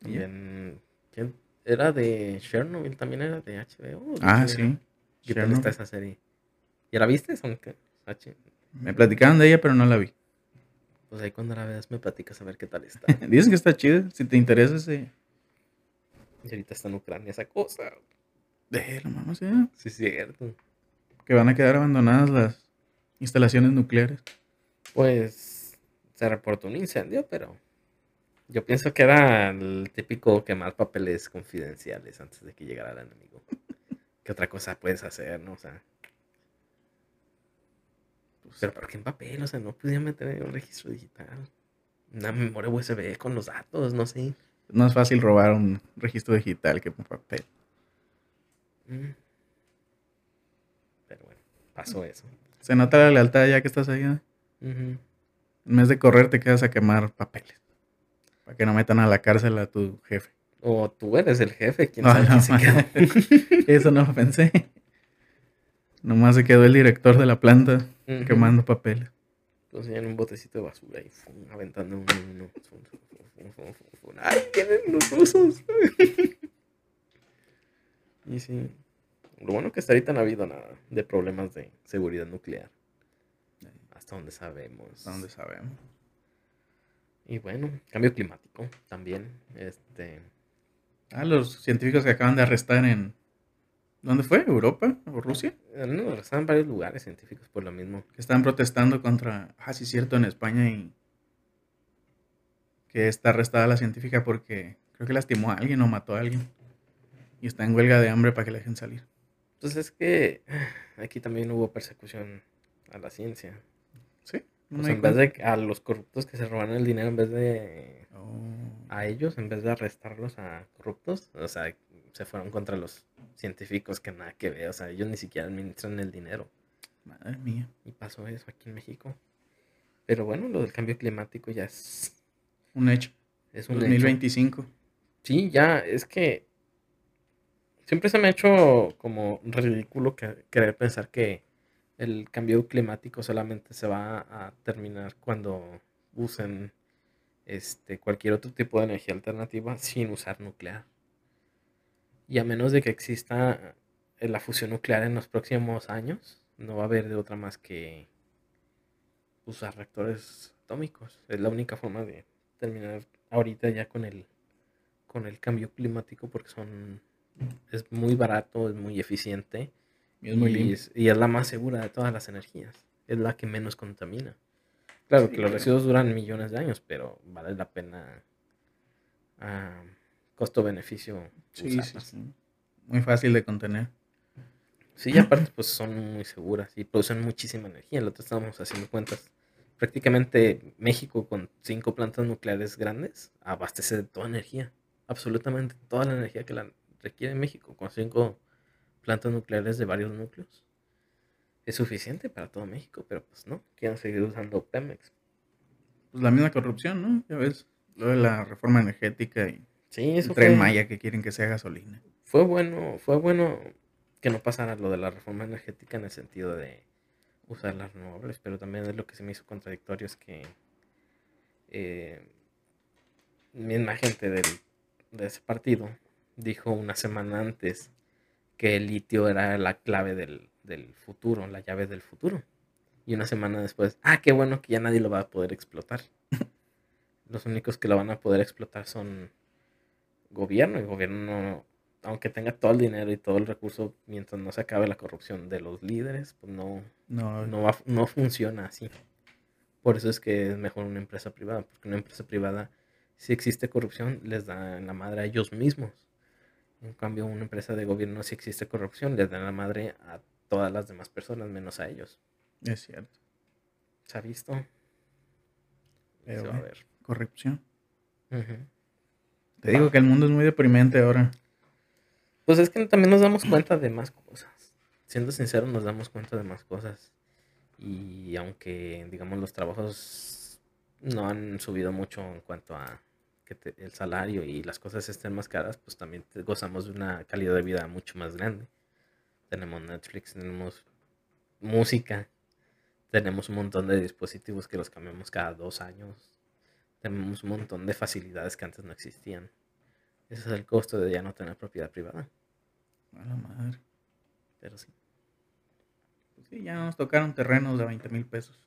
En- ¿quién? ¿Era de Chernobyl? ¿También era de HBO? ¿De Ah, sí. ¿Qué tal está esa serie? ¿Ya la viste? Son que- H- Me platicaron de ella, pero no la vi. Pues ahí cuando la veas me platicas a ver qué tal está. Dicen que está chida. Si te interesa ese. y ahorita está en Ucrania esa cosa. De la mamá, sí. Sí, es cierto. Que van a quedar abandonadas las instalaciones nucleares. Pues se reportó un incendio, pero yo pienso que era el típico quemar papeles confidenciales antes de que llegara el enemigo. ¿Qué otra cosa puedes hacer, no? O sea, Pues, pero ¿para qué en papel? O sea, no podía meter un registro digital. Una memoria USB con los datos, no sé. es más fácil robar un registro digital que un papel. Mm. Pero bueno, pasó eso. Se nota la lealtad ya que estás ahí. ¿eh? Ujú. En vez de correr, te quedas a quemar papeles. Para que no metan a la cárcel a tu jefe. O tú eres el jefe, quién Ah, sabe quién se quedó. Eso no lo pensé. Nomás se quedó el director de la planta quemando papeles. Entonces en un botecito de basura y fum, aventando uno uno. Fum, fum. ¡Ay, tienen los rusos! y sí. Lo bueno que hasta ahorita no ha habido nada de problemas de seguridad nuclear. Hasta donde sabemos. Hasta donde sabemos. Y bueno, cambio climático también. Este. Ah, los científicos que acaban de arrestar en. ¿Dónde fue? ¿Europa? ¿O Rusia? No, están en varios lugares científicos por lo mismo. Que están protestando contra. Ah, sí, es cierto, en España y. Que está arrestada la científica porque creo que lastimó a alguien o mató a alguien. Y está en huelga de hambre para que la dejen salir. Entonces es que aquí también hubo persecución a la ciencia. Sí. No di en vez de a los corruptos que se roban el dinero, en vez de Oh. a ellos, en vez de arrestarlos a corruptos, o sea, se fueron contra los científicos que nada que ver, o sea, ellos ni siquiera administran el dinero. Madre mía. Y pasó eso aquí en México. Pero bueno, lo del cambio climático ya es, Un hecho. es un hecho. 2025. Sí, ya, es que siempre se me ha hecho como ridículo que, querer pensar que el cambio climático solamente se va a terminar cuando usen este, cualquier otro tipo de energía alternativa sin usar nuclear. Y a menos de que exista eh, la fusión nuclear en los próximos años, no va a haber de otra más que usar reactores atómicos. Es la única forma de terminar ahorita ya con el con el cambio climático porque son es muy barato, es muy eficiente Y es muy limpio. es, y es la más segura de todas las energías. Es la que menos contamina. Claro Sí, que los residuos duran millones de años, pero vale la pena ah, costo-beneficio. Sí, sí, usarlas. sí. Muy fácil de contener. Sí, y aparte pues son muy seguras y producen muchísima energía. El otro estábamos haciendo cuentas. Prácticamente México con cinco plantas nucleares grandes abastece de toda energía. Absolutamente toda la energía que la requiere México con cinco plantas nucleares de varios núcleos. Es suficiente para todo México, pero pues no, quieren seguir usando Pemex. Pues la misma corrupción, ¿no? Ya ves. Lo de la reforma energética y Sí, el eso tren fue, Maya que quieren que sea gasolina. fue bueno, fue bueno que no pasara lo de la reforma energética en el sentido de usar las renovables, pero también es lo que se me hizo contradictorio es que eh, misma gente del, de ese partido dijo una semana antes que el litio era la clave del, del futuro, la llave del futuro. Y una semana después, ah, qué bueno que ya nadie lo va a poder explotar. Los únicos que lo van a poder explotar son gobierno. El gobierno, no, aunque tenga todo el dinero y todo el recurso, mientras no se acabe la corrupción de los líderes, pues no, No, no, va- no funciona así. Por eso es que es mejor una empresa privada, porque una empresa privada, si existe corrupción, les da la madre a ellos mismos. En cambio, una empresa de gobierno, si existe corrupción, les dan la madre a todas las demás personas, menos a ellos. es cierto. ¿Se ha visto? Pero, Se va a ver. Corrupción. Te digo que el mundo es muy deprimente ahora. Pues es que también nos damos cuenta de más cosas. Siendo sincero, nos damos cuenta de más cosas. Y aunque, digamos, los trabajos no han subido mucho en cuanto a que te- el salario y las cosas estén más caras, pues también te- gozamos de una calidad de vida mucho más grande. Tenemos Netflix, tenemos música, tenemos un montón de dispositivos que los cambiamos cada dos años. Tenemos un montón de facilidades que antes no existían. Ese es el costo de ya no tener propiedad privada. A la madre. Pero sí. Pues sí, ya nos tocaron terrenos de 20 mil pesos.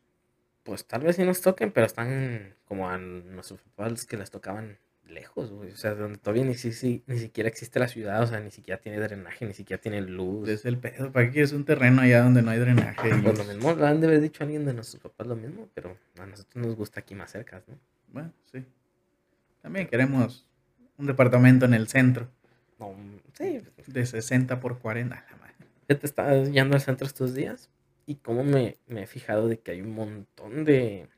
Pues tal vez sí nos toquen, pero están como a nuestros papás que les tocaban lejos, güey. O sea, donde todavía ni, si- si- ni siquiera existe la ciudad, o sea, ni siquiera tiene drenaje, ni siquiera tiene luz. Es el pedo. ¿Para qué quieres un terreno allá donde no hay drenaje? y Pues lo mismo, lo han de haber dicho alguien de nuestros papás lo mismo, pero a nosotros nos gusta aquí más cerca, ¿no? Bueno, sí. También queremos un departamento en el centro No, sí, de 60 por 40. A la madre. Te estás yendo al centro estos días y cómo me, me he fijado de que hay un montón de,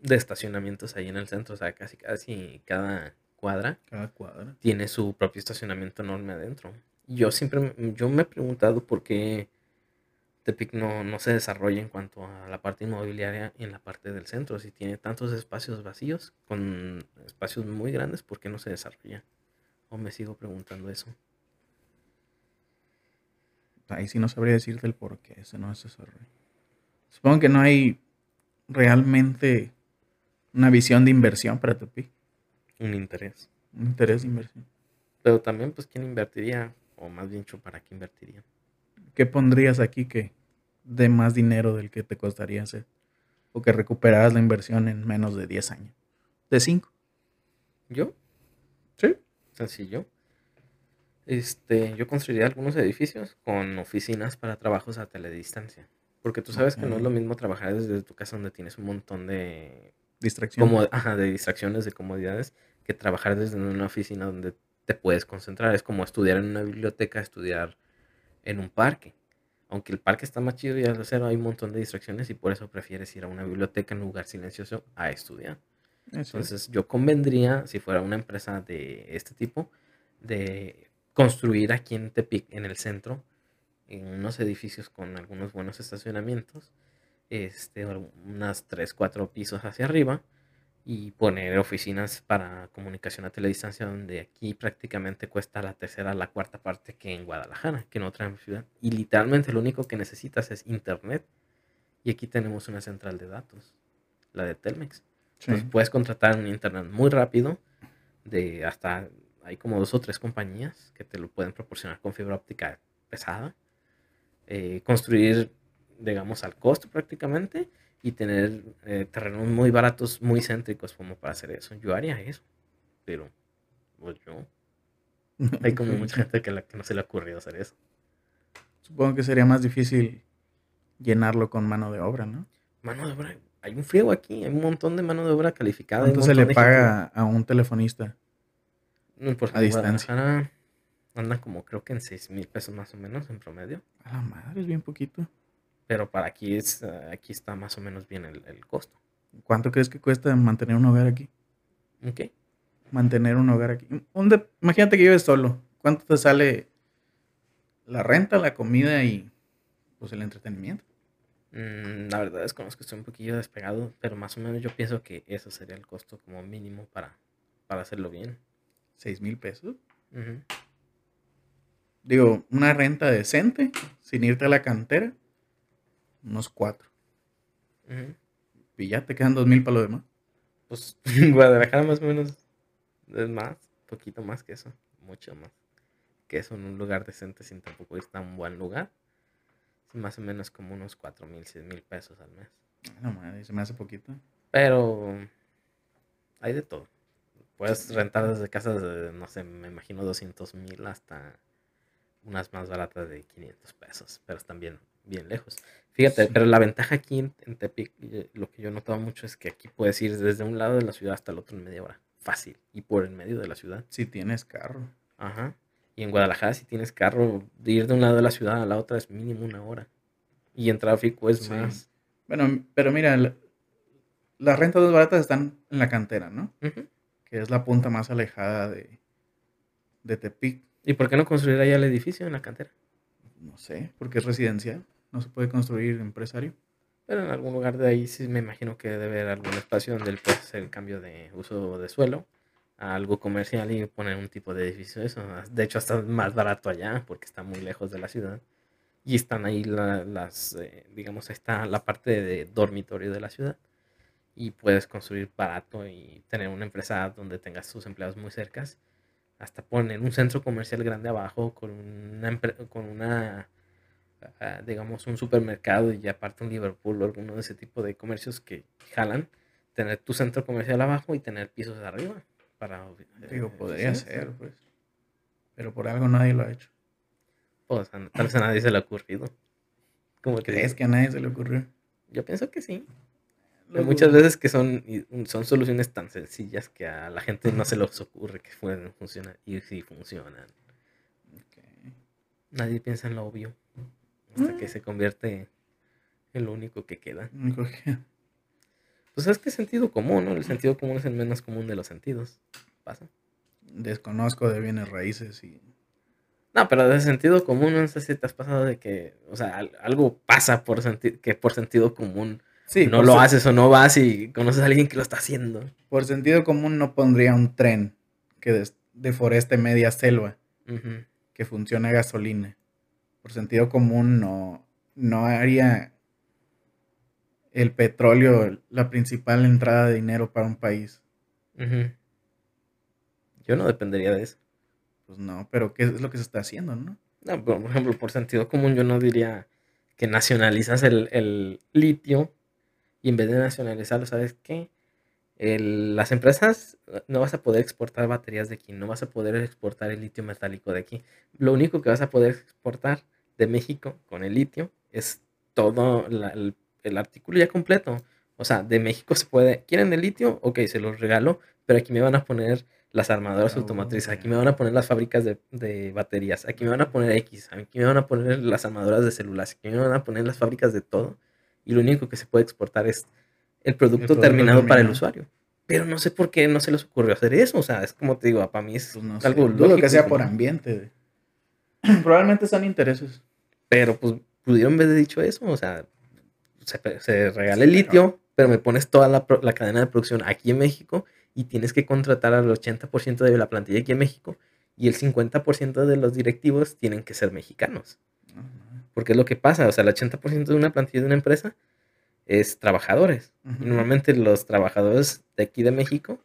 de estacionamientos ahí en el centro, o sea, casi casi cada cuadra Cada cuadra. tiene su propio estacionamiento enorme adentro. Yo siempre, me- yo me he preguntado por qué Tepic no, no se desarrolla en cuanto a la parte inmobiliaria en la parte del centro. Si tiene tantos espacios vacíos, con espacios muy grandes, ¿por qué no se desarrolla? O me sigo preguntando eso. Ahí sí no sabría decirte el por qué ese no es desarrollo. Supongo que no hay realmente una visión de inversión para Tepic. Un interés. Un interés de inversión. Pero también, pues, ¿quién invertiría? O más bien, ¿para qué invertiría? ¿Qué pondrías aquí que dé más dinero del que te costaría hacer? O que recuperaras la inversión en menos de 10 años. De 5. ¿Yo? Sí. Sencillo. Este, yo construiría algunos edificios con oficinas para trabajos a teledistancia. Porque tú sabes que no es lo mismo trabajar desde tu casa donde tienes un montón de, como, ajá, de distracciones, de comodidades, que trabajar desde una oficina donde te puedes concentrar. Es como estudiar en una biblioteca, estudiar en un parque. Aunque el parque está más chido y al cero hay un montón de distracciones y por eso prefieres ir a una biblioteca en un lugar silencioso a estudiar. Eso. Entonces yo convendría, si fuera una empresa de este tipo, de construir aquí en Tepic, en el centro, en unos edificios con algunos buenos estacionamientos, este, unas 3, 4 pisos hacia arriba, y poner oficinas para comunicación a teledistancia, donde aquí prácticamente cuesta la tercera, la cuarta parte que en Guadalajara, que en otra ciudad. Y literalmente lo único que necesitas es internet. Y aquí tenemos una central de datos, la de Telmex. Sí. Entonces puedes contratar un internet muy rápido, de hasta hay como dos o tres compañías que te lo pueden proporcionar con fibra óptica pesada. eh, construir, digamos, al costo prácticamente y tener eh, terrenos muy baratos, muy céntricos como para hacer eso. Yo haría eso, pero pues yo. Hay como mucha gente que, la, que no se le ha ocurrido hacer eso. Supongo que sería más difícil llenarlo con mano de obra, ¿no? Mano de obra, hay un friego aquí, hay un montón de mano de obra calificada. ¿Cuánto se le gente- paga a un telefonista? No, por a distancia? Andan como creo que en 6 mil pesos más o menos en promedio. A la madre, es bien poquito. Pero para aquí es aquí está más o menos bien el, el costo. ¿Cuánto crees que cuesta mantener un hogar aquí? ¿Ok? Mantener un hogar aquí. Un de- Imagínate que vives solo. ¿Cuánto te sale la renta, la comida y pues el entretenimiento? Mm, la verdad es que estoy un poquillo despegado, pero más o menos yo pienso que eso sería el costo como mínimo para, para hacerlo bien. ¿Seis mil pesos? Digo, una renta decente, sin irte a la cantera, unos cuatro. Ujú. Y ya te quedan dos mil para lo demás. Pues Guadalajara más o menos es más, poquito más que eso, mucho más. Que eso en un lugar decente sin tampoco ir a un buen lugar. más o menos como unos 4 mil, 6 mil pesos al mes. No madre, se me hace poquito. Pero hay de todo. Puedes rentar desde casas de, no sé, me imagino 200 mil hasta unas más baratas de 500 pesos, pero están bien, bien lejos. Fíjate, pero la ventaja aquí en, en Tepic, eh, lo que yo he notado mucho es que aquí puedes ir desde un lado de la ciudad hasta el otro en media hora. Fácil. Y por el medio de la ciudad. Si tienes carro. Ajá. Y en Guadalajara, si tienes carro, de ir de un lado de la ciudad a la otra es mínimo una hora. Y en tráfico es Sí. más. Bueno, pero mira, la- las rentas más baratas están en la cantera, ¿no? Que es la punta más alejada de, de Tepic. ¿Y por qué no construir allá el edificio en la cantera? No sé, porque es residencial. No se puede construir empresario. Pero en algún lugar de ahí sí me imagino que debe haber algún espacio donde él pueda hacer el cambio de uso de suelo a algo comercial y poner un tipo de edificio de eso. De hecho, está más barato allá porque está muy lejos de la ciudad. Y están ahí la- las, eh, digamos, está la parte de dormitorio de la ciudad. Y puedes construir barato y tener una empresa donde tengas tus empleados muy cercas. Hasta poner un centro comercial grande abajo con una, con una ah, digamos, un supermercado y aparte un Liverpool o alguno de ese tipo de comercios que jalan, tener tu centro comercial abajo y tener pisos arriba. Para, Digo, eh, podría sí, ser, pues. Pero por algo nadie lo ha hecho. Pues, tal vez a nadie se le ha ocurrido. Como ¿Crees que a nadie se le ocurrió? Yo pienso que sí. Hay muchas veces que son, son soluciones tan sencillas que a la gente no se les ocurre que pueden funcionar y sí funcionan. Nadie piensa en lo obvio hasta que Mm. se convierte en lo único que queda. Pues es que es sentido común, ¿no? El sentido común es el menos común de los sentidos. Pasa. Desconozco de bienes raíces y No, pero de sentido común, no sé si te has pasado de que, o sea, al- algo pasa por que por sentido común Sí, no lo haces o no vas y conoces a alguien que lo está haciendo. Por sentido común no pondría un tren que des- deforeste media selva, que funcione a gasolina. Por sentido común no, no haría el petróleo la principal entrada de dinero para un país. Yo no dependería de eso. Pues no, pero ¿qué es lo que se está haciendo, no? No, por por ejemplo, por sentido común yo no diría que nacionalizas el, el litio y en vez de nacionalizarlo, ¿sabes qué? El- las empresas eh, no vas a poder exportar baterías de aquí, no vas a poder exportar el litio metálico de aquí. Lo único que vas a poder exportar de México con el litio es todo la- el, el artículo ya completo. O sea, de México se puede, ¿quieren el litio? Ok, se los regalo, pero aquí me van a poner las armadoras automotrices, aquí me van a poner las fábricas de, de baterías, aquí me van a poner X, aquí me van a poner las armadoras de celulares, aquí me van a poner las fábricas de todo. Y lo único que se puede exportar es el producto, producto terminado para el usuario. Pero no sé por qué no se les ocurrió hacer eso. O sea, es como te digo, para mí es Pues no sé. algo Dudo lógico. que sea por ambiente. Probablemente son intereses. Pero pues pudieron haber dicho eso. O sea, se, se regala el Sí, litio, pero me pones toda la, la cadena de producción aquí en México y tienes que contratar al 80% de la plantilla aquí en México y el 50% de los directivos tienen que ser mexicanos. No, no. Porque es lo que pasa. O sea, el 80% de una plantilla de una empresa es trabajadores. Ujú. Y normalmente los trabajadores de aquí de México,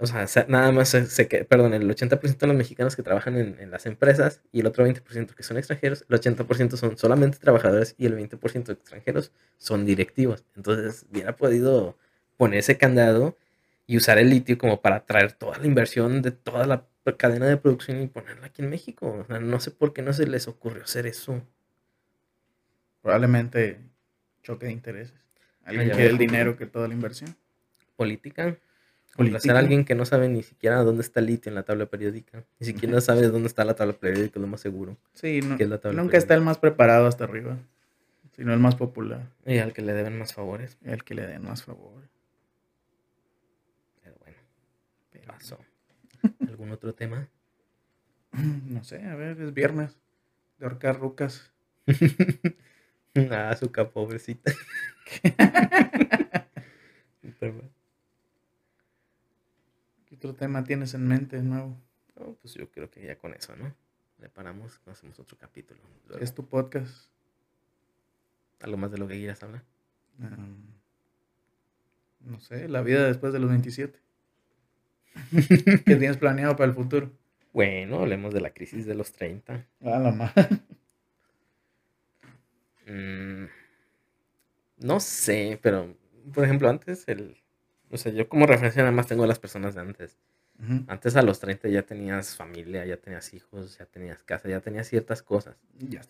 o sea, se- nada más se, se que- perdón, el 80% de los mexicanos que trabajan en, en las empresas y el otro 20% que son extranjeros, el 80% son solamente trabajadores y el 20% extranjeros son directivos. Entonces, hubiera podido poner ese candado y usar el litio como para traer toda la inversión de toda la cadena de producción y ponerla aquí en México. O sea, no sé por qué no se les ocurrió hacer eso. Probablemente choque de intereses. Alguien quiere el dinero que toda la inversión. Política. Política. a alguien que no sabe ni siquiera dónde está el litio en la tabla periódica. Ni siquiera sabe dónde está la tabla periódica, lo más seguro. Sí, no- que es la tabla nunca está el más preparado hasta arriba, sino el más popular, Y al que le deben más favores. el que le den más favor. Pero bueno, Pero, pasó. ¿Algún otro tema? no sé, a ver, es viernes de ahorcar rucas. ah, azúcar, pobrecita. ¿Qué otro tema tienes en mente nuevo? no, pues yo creo que ya con eso, ¿no? Le paramos, hacemos otro capítulo. Luego, Es tu podcast. ¿Algo más de lo que quieras hablar? Um, no sé, la vida después de los 27. ¿Qué tienes planeado para el futuro? Bueno, hablemos de la crisis de los 30. A la madre. Mm, no sé, pero por ejemplo, antes el. O sea, yo como referencia nada más tengo a las personas de antes. Antes a los 30 ya tenías familia, ya tenías hijos, ya tenías casa, ya tenías ciertas cosas.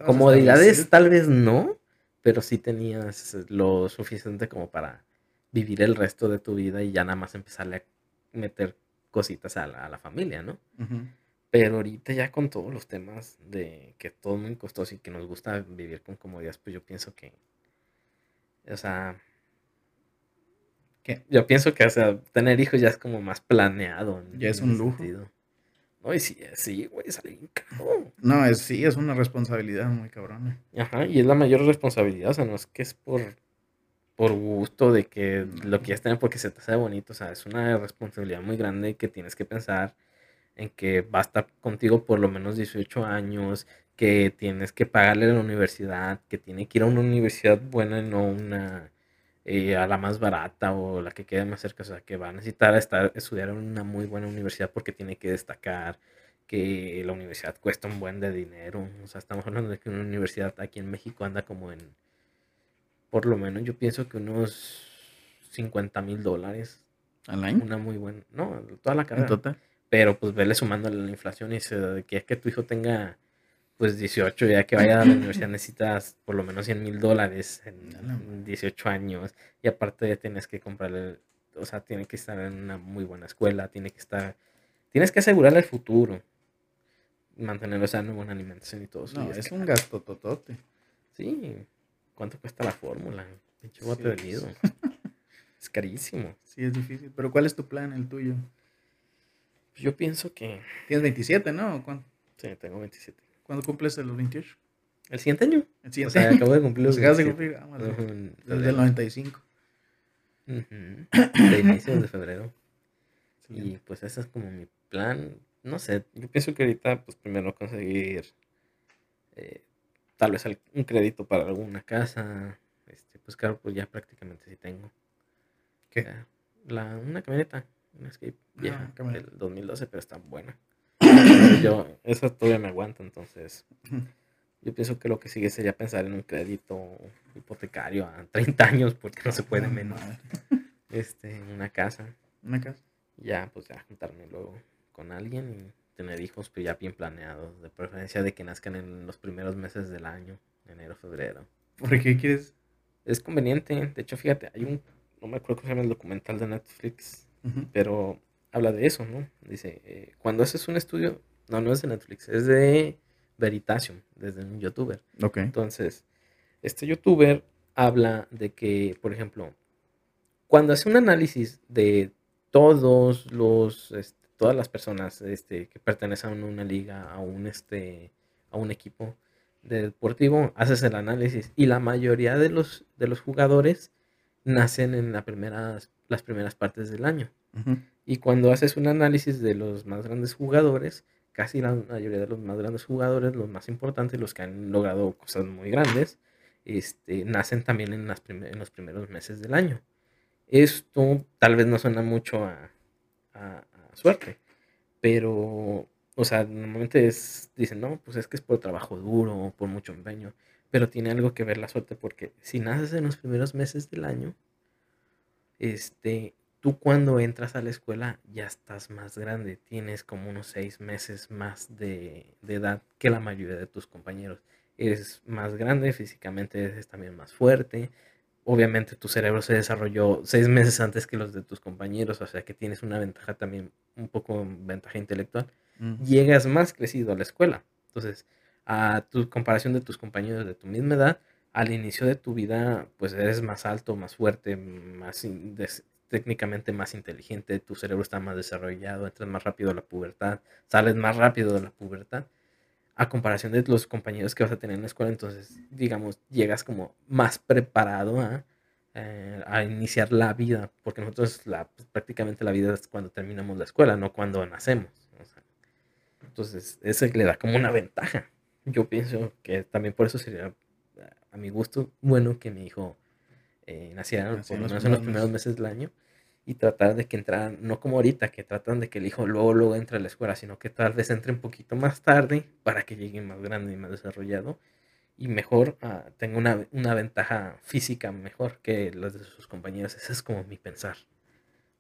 Comodidades tal vez no, pero sí tenías lo suficiente como para vivir el resto de tu vida y ya nada más empezarle a meter cositas a la, familia, ¿no? Pero ahorita ya con todos los temas de que todo es muy costoso y que nos gusta vivir con comodidades, pues yo pienso que, o sea, que yo pienso que, o sea, tener hijos ya es como más planeado. Ya es un lujo. No, y sí, sí, güey, sale bien No, es, sí, es una responsabilidad muy cabrona. Ajá, y es la mayor responsabilidad, o sea, no es que es por por gusto de que lo quieras tener porque se te hace bonito. O sea, es una responsabilidad muy grande que tienes que pensar en que va a estar contigo por lo menos 18 años, que tienes que pagarle a la universidad, que tiene que ir a una universidad buena y no una eh, a la más barata o la que quede más cerca. O sea, que va a necesitar estar, estudiar en una muy buena universidad porque tiene que destacar que la universidad cuesta un buen de dinero. O sea, estamos hablando de que una universidad aquí en México anda como en por lo menos yo pienso que unos 50 mil dólares. ¿Al año? Una muy buena. No, toda la carrera. Pero pues vele sumando la inflación y se, que es que tu hijo tenga pues 18, ya que vaya a la universidad necesitas por lo menos 100 mil dólares en 18 años. Y aparte tienes que comprarle, o sea, tiene que estar en una muy buena escuela, tiene que estar, tienes que asegurarle el futuro. Mantenerlo sano, buena alimentación y todo eso. No, es, un gasto totote. Sí, ¿Cuánto cuesta la fórmula? Pinche bote de nido. es carísimo. Sí, es difícil. Pero ¿cuál es tu plan, el tuyo? Yo pienso que. Tienes 27, ¿no? ¿Cuándo? Sí, tengo 27. ¿Cuándo cumples los 28? El siguiente año. El siguiente año. acabo de cumplir los Acabas de cumplir. Ah, Desde el 95. De inicio de febrero. Y pues ese es como mi plan. No sé, yo pienso que ahorita, pues primero conseguir eh, tal vez un crédito para alguna casa. Este, pues claro, pues ya prácticamente sí tengo. ¿Qué? La, una camioneta, una Escape vieja ah, del 2012, pero está buena. yo, eso todavía me aguanta, entonces yo pienso que lo que sigue sería pensar en un crédito hipotecario a 30 años, porque no se puede menos. Este, una casa. Una casa. Ya, pues ya juntarme luego con alguien y tener hijos, pero ya bien planeados, de preferencia de que nazcan en los primeros meses del año, enero, febrero. ¿Por qué quieres? Es conveniente, de hecho, fíjate, hay un, no me acuerdo cómo se llama el documental de Netflix, pero habla de eso, ¿no? Dice, eh, cuando haces un estudio, no, no es de Netflix, es de Veritasium, desde un youtuber. Ok. Entonces, este youtuber habla de que, por ejemplo, cuando hace un análisis de todos los, este, todas las personas este, que pertenecen a una liga, a un, este, a un equipo deportivo, haces el análisis y la mayoría de los, de los jugadores nacen en la primeras, las primeras partes del año. Y cuando haces un análisis de los más grandes jugadores, casi la mayoría de los más grandes jugadores, los más importantes, los que han logrado cosas muy grandes, este, nacen también en, las en los primeros meses del año. Esto tal vez no suena mucho a, suerte. Pero, o sea, normalmente es, dicen, no, pues es que es por trabajo duro por mucho empeño. Pero tiene algo que ver la suerte porque si naces en los primeros meses del año, este, tú cuando entras a la escuela ya estás más grande, tienes como unos seis meses más de, de edad que la mayoría de tus compañeros. Eres más grande, físicamente eres también más fuerte, obviamente tu cerebro se desarrolló seis meses antes que los de tus compañeros, o sea que tienes una ventaja también, un poco ventaja intelectual. Llegas más crecido a la escuela. Entonces, a tu comparación de tus compañeros de tu misma edad, al inicio de tu vida, pues eres más alto, más fuerte, más técnicamente más inteligente, tu cerebro está más desarrollado, entras más rápido a la pubertad, sales más rápido de la pubertad a comparación de los compañeros que vas a tener en la escuela, entonces, digamos, llegas como más preparado a, eh, iniciar la vida, porque nosotros pues, prácticamente la vida es cuando terminamos la escuela, no cuando nacemos. entonces, eso le da como una ventaja. Yo pienso que también por eso sería, a mi gusto, bueno que mi hijo eh, naciera en los primeros meses del año y tratar de que entraran, no como ahorita, que tratan de que el hijo luego, luego entre a la escuela, sino que tal vez entre un poquito más tarde para que llegue más grande y más desarrollado y mejor, ah, tenga una, una ventaja física mejor que las de sus compañeros. Ese es como mi pensar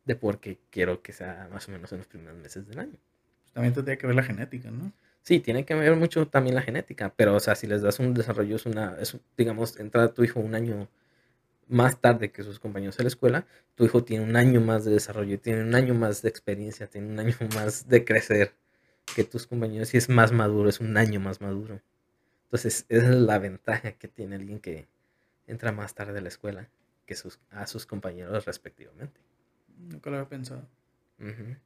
de por qué quiero que sea más o menos en los primeros meses del año. Pues también tendría que ver la genética, ¿no? Sí, tiene que ver mucho también la genética, pero o sea, si les das un desarrollo, es una, es, digamos, entra tu hijo un año más tarde que sus compañeros en la escuela, tu hijo tiene un año más de desarrollo, tiene un año más de experiencia, tiene un año más de crecer que tus compañeros y es más maduro, es un año más maduro. Entonces, esa es la ventaja que tiene alguien que entra más tarde a la escuela que sus, a sus compañeros respectivamente. Nunca lo había pensado.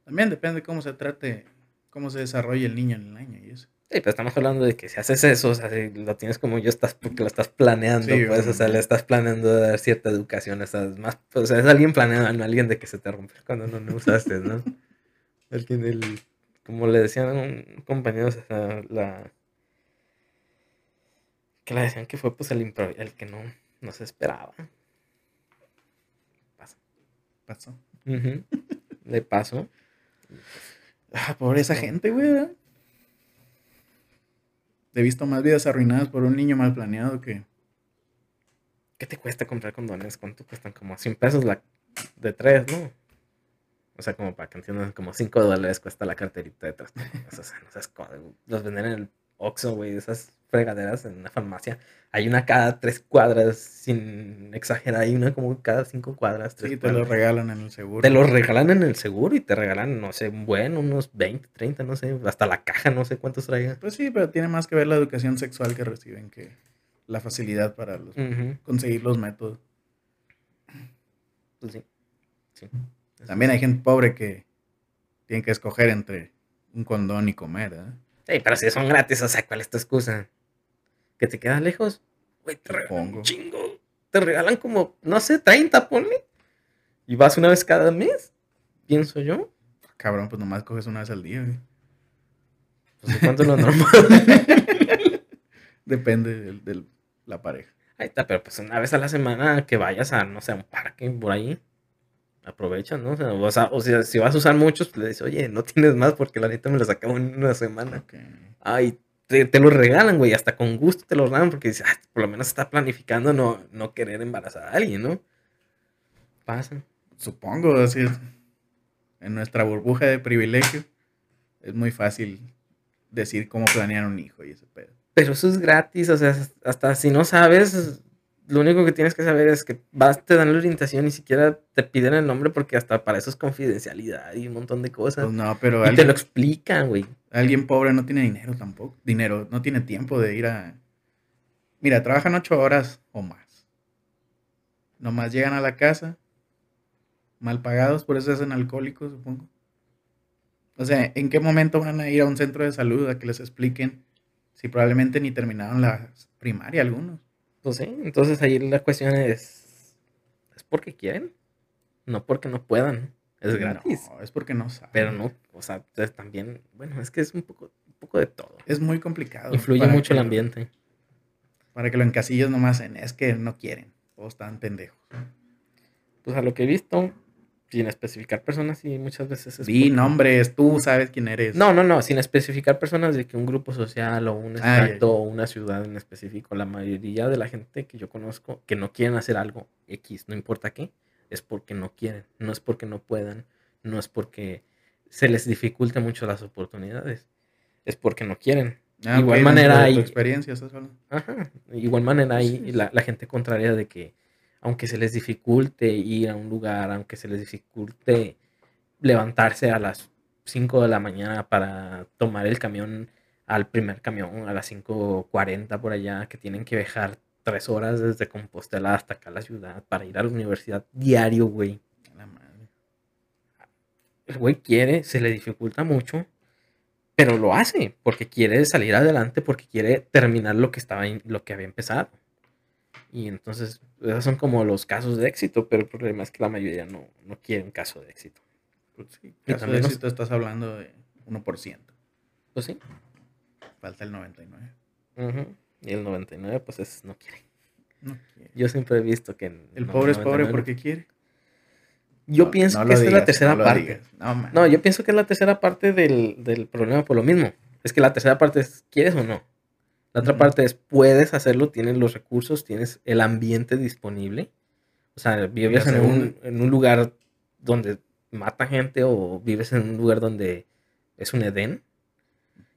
También depende cómo se trate, cómo se desarrolla el niño en el año y eso. Sí, pero estamos hablando de que si haces eso, o sea, si lo tienes como yo, estás porque lo estás planeando, pues, o sea, le estás planeando dar cierta educación, o más, pues, o sea, es alguien planeando, no alguien de que se te rompe cuando no lo usaste, ¿no? alguien del, como le decían a un compañero, o sea, la, que le decían que fue pues el, el que no, no se esperaba. Pasó. Pasó. Le pasó. Ah, por esa gente, güey. He visto más vidas arruinadas por un niño mal planeado que. ¿Qué te cuesta comprar condones? ¿Cuánto cuestan? Como 100 pesos la de tres, ¿no? O sea, como para que entiendan, como 5 dólares cuesta la carterita de tres. o sea, no los venden en el Oxxo, güey, esas fregaderas en una farmacia. Hay una cada tres cuadras, sin exagerar, hay una como cada cinco cuadras. Tres sí, te lo regalan en el seguro. Te lo regalan en el seguro y te regalan, no sé, bueno, unos 20, 30, no sé, hasta la caja, no sé cuántos traiga. Pues sí, pero tiene más que ver la educación sexual que reciben que la facilidad para conseguir los métodos. Pues sí. sí. También hay gente pobre que tiene que escoger entre un condón y comer, ¿eh? Sí, pero si son gratis, o sea, ¿cuál es tu excusa? ¿Que te quedas lejos? Güey, te regalan un chingo. Te regalan como, no sé, 30, ponle. Y vas una vez cada mes, pienso yo. Cabrón, pues nomás coges una vez al día, güey. Pues cuánto es lo normal. Depende de, la pareja. Ahí está, pero pues una vez a la semana que vayas a, no sé, a un parque por ahí aprovechan, ¿no? O sea, o sea, si vas a usar muchos, pues le dices, oye, no tienes más porque la neta me los acabo en una semana. Ay, te, te los regalan, güey, hasta con gusto te los dan porque dices, por lo menos está planificando no, no querer embarazar a alguien, ¿no? Pasan. Supongo, así En nuestra burbuja de privilegio es muy fácil decir cómo planear un hijo y ese pedo. Pero eso es gratis, o sea, hasta si no sabes, lo único que tienes que saber es que vas, te dan la orientación, ni siquiera te piden el nombre porque hasta para eso es confidencialidad y un montón de cosas. Pues no, pero. Y te lo explican, güey. Alguien pobre no tiene dinero tampoco. Dinero, no tiene tiempo de ir a. Mira, trabajan ocho horas o más. Nomás llegan a la casa, mal pagados, por eso hacen alcohólicos, supongo. O sea, ¿en qué momento van a ir a un centro de salud a que les expliquen si probablemente ni terminaron la primaria algunos? Pues sí, entonces ahí la cuestión es, ¿es porque quieren? No porque no puedan. Es gratis. No, es porque no saben. Pero no, o sea, también, bueno, es que es un poco, un poco de todo. Es muy complicado. Influye mucho el ambiente. Para que lo encasillos nomás en, es que no quieren, o están pendejos. Pues a lo que he visto, sin especificar personas y muchas veces es... Sí, nombres, tú sabes quién eres. No, no, no, sin especificar personas de que un grupo social o un estado o una ciudad en específico, la mayoría de la gente que yo conozco que no quieren hacer algo X, no importa qué, es porque no quieren, no es porque no puedan, no es porque se les dificulte mucho las oportunidades, es porque no quieren. Ah, igual manera hay... experiencia, Ajá, igual manera hay la, la gente contraria de que aunque se les dificulte ir a un lugar, aunque se les dificulte levantarse a las 5 de la mañana para tomar el camión al primer camión a las 5.40 por allá, que tienen que viajar tres horas desde Compostela hasta acá a la ciudad para ir a la universidad diario, güey. El güey quiere, se le dificulta mucho, pero lo hace porque quiere salir adelante, porque quiere terminar lo que estaba, lo que había empezado. Y entonces, esos son como los casos de éxito, pero el problema es que la mayoría no, no quiere un caso de éxito. Pues sí, caso de éxito estás hablando de 1%. Pues sí. Falta el 99. Y el 99, pues es, no quiere. No quiere. Yo siempre he visto que... El pobre es pobre porque quiere. Yo pienso que esta es la tercera parte. No, yo pienso que es la tercera parte del, del problema por lo mismo. Es que la tercera parte es, ¿quieres o no? La otra parte es, puedes hacerlo, tienes los recursos, tienes el ambiente disponible. O sea, vives en un, en un lugar donde mata gente o vives en un lugar donde es un Edén.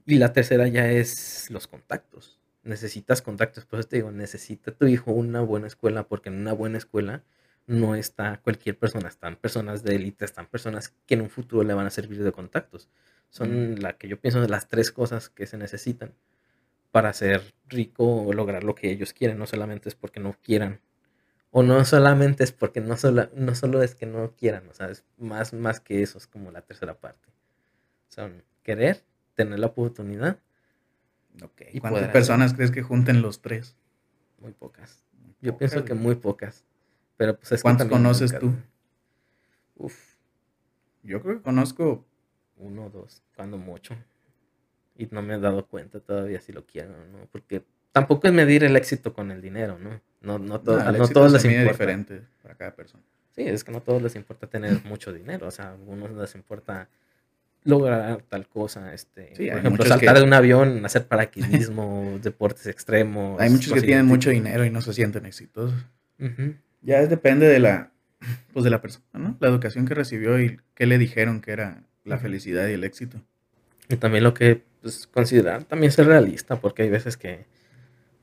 Y la tercera ya es los contactos. Necesitas contactos. Por eso te digo, necesita tu hijo una buena escuela, porque en una buena escuela no está cualquier persona, están personas de élite, están personas que en un futuro le van a servir de contactos. Son Mm. la que yo pienso de las tres cosas que se necesitan para ser rico o lograr lo que ellos quieren. No solamente es porque no quieran. O no solamente es porque no solo, no solo es que no quieran. O sea, es más, más que eso, es como la tercera parte. Son querer, tener la oportunidad, Y ¿Cuántas personas crees que junten los tres? muy pocas. Yo pienso que muy pocas. Pero pues es que ¿Cuántos conoces nunca- tú? Uf, Yo creo que conozco. uno o dos, cuando mucho. Y no me he dado cuenta todavía si lo quiero o no. Porque tampoco es medir el éxito con el dinero, ¿no? No, no, to- No, el no éxito todos les importa. diferente para cada persona. Sí, es que no a todos les importa tener mucho dinero. O sea, a algunos les importa lograr tal cosa. Este, Sí, por ejemplo, saltar que- de un avión, hacer paracaidismo, deportes extremos. Hay muchos que tienen mucho dinero y no se sienten exitosos. Ya es- depende de la, pues de la persona, ¿no? La educación que recibió y qué le dijeron que era la felicidad y el éxito. Y también lo que pues, considerar también ser realista, porque hay veces que,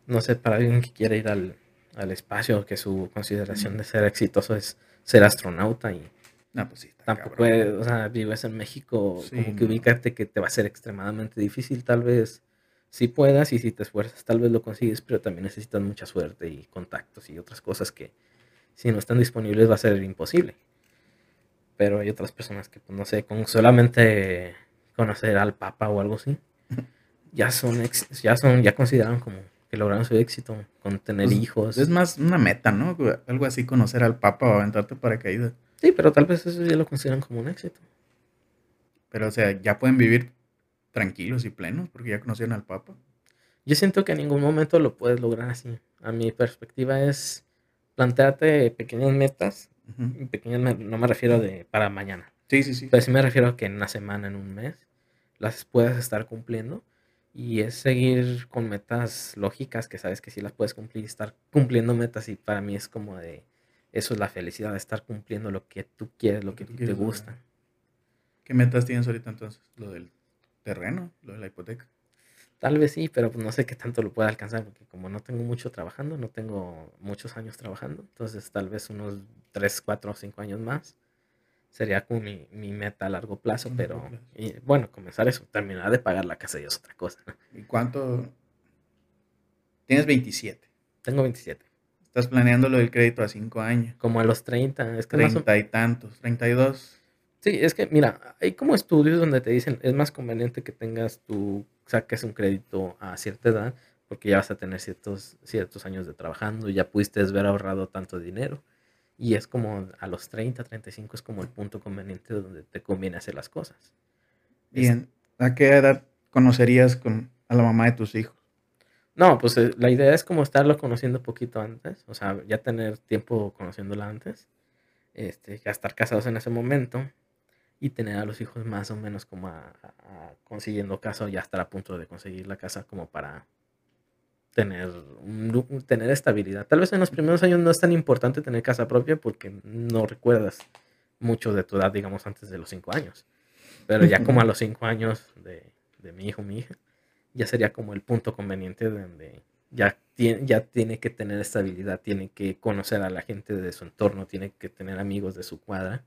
no sé, para alguien que quiere ir al, al espacio, que su consideración de ser exitoso es ser astronauta y No, pues sí. está tampoco es, o sea, vives en México, Sí, como que no. ubícate que te va a ser extremadamente difícil, tal vez sí puedas y si te esfuerzas tal vez lo consigues, pero también necesitas mucha suerte y contactos y otras cosas que si no están disponibles va a ser imposible. Pero hay otras personas que, pues, no sé, con solamente conocer al Papa o algo así, ya son, ex- ya son, ya consideran como que lograron su éxito con tener Pues, hijos. Es más una meta, ¿no? Algo así, conocer al Papa o aventarte paracaídas. Sí, pero tal vez eso ya lo consideran como un éxito. Pero, o sea, ya pueden vivir tranquilos y plenos porque ya conocieron al Papa. Yo siento que en ningún momento lo puedes lograr así. A mi perspectiva es plantearte pequeñas metas. Y Pequeñas no me refiero de para mañana. Sí, sí, sí. Pero sí me refiero a que en una semana, en un mes, las puedes estar cumpliendo. Y es seguir con metas lógicas que sabes que sí las puedes cumplir. Estar cumpliendo metas y para mí es como de... Eso es la felicidad, de estar cumpliendo lo que tú quieres, lo que tú te gusta. lograr. ¿Qué metas tienes ahorita entonces? Lo del terreno, lo de la hipoteca. Tal vez sí, pero no sé qué tanto lo pueda alcanzar, porque como no tengo mucho trabajando, no tengo muchos años trabajando, entonces tal vez unos 3, 4 o 5 años más sería como mi, mi meta a largo plazo, pero largo plazo. y, bueno, comenzar eso, terminar de pagar la casa ya es otra cosa. ¿Y cuánto? Tienes 27. Tengo 27, Estás planeando lo del crédito a 5 años. como a los 30, es que 30 y tantos, 32. Sí, es que mira, hay como estudios donde te dicen es más conveniente que tengas tu, saques un crédito a cierta edad, porque ya vas a tener ciertos, ciertos años de trabajando, ya pudiste haber ahorrado tanto dinero. Y es como a los 30, 35 es como el punto conveniente donde te conviene hacer las cosas. Bien. ¿A qué edad conocerías con, a la mamá de tus hijos? No, pues eh, la idea es como estarlo conociendo poquito antes, o sea, ya tener tiempo conociéndola antes, este, ya estar casados en ese momento y tener a los hijos más o menos como a, consiguiendo casa o ya estar a punto de conseguir la casa como para tener, un tener estabilidad. Tal vez en los primeros años no es tan importante tener casa propia porque no recuerdas mucho de tu edad, digamos, antes de los cinco años. Pero ya como a los cinco años de, de mi hijo, mi hija, ya sería como el punto conveniente donde ya tiene, ya tiene que tener estabilidad, tiene que conocer a la gente de su entorno, tiene que tener amigos de su cuadra,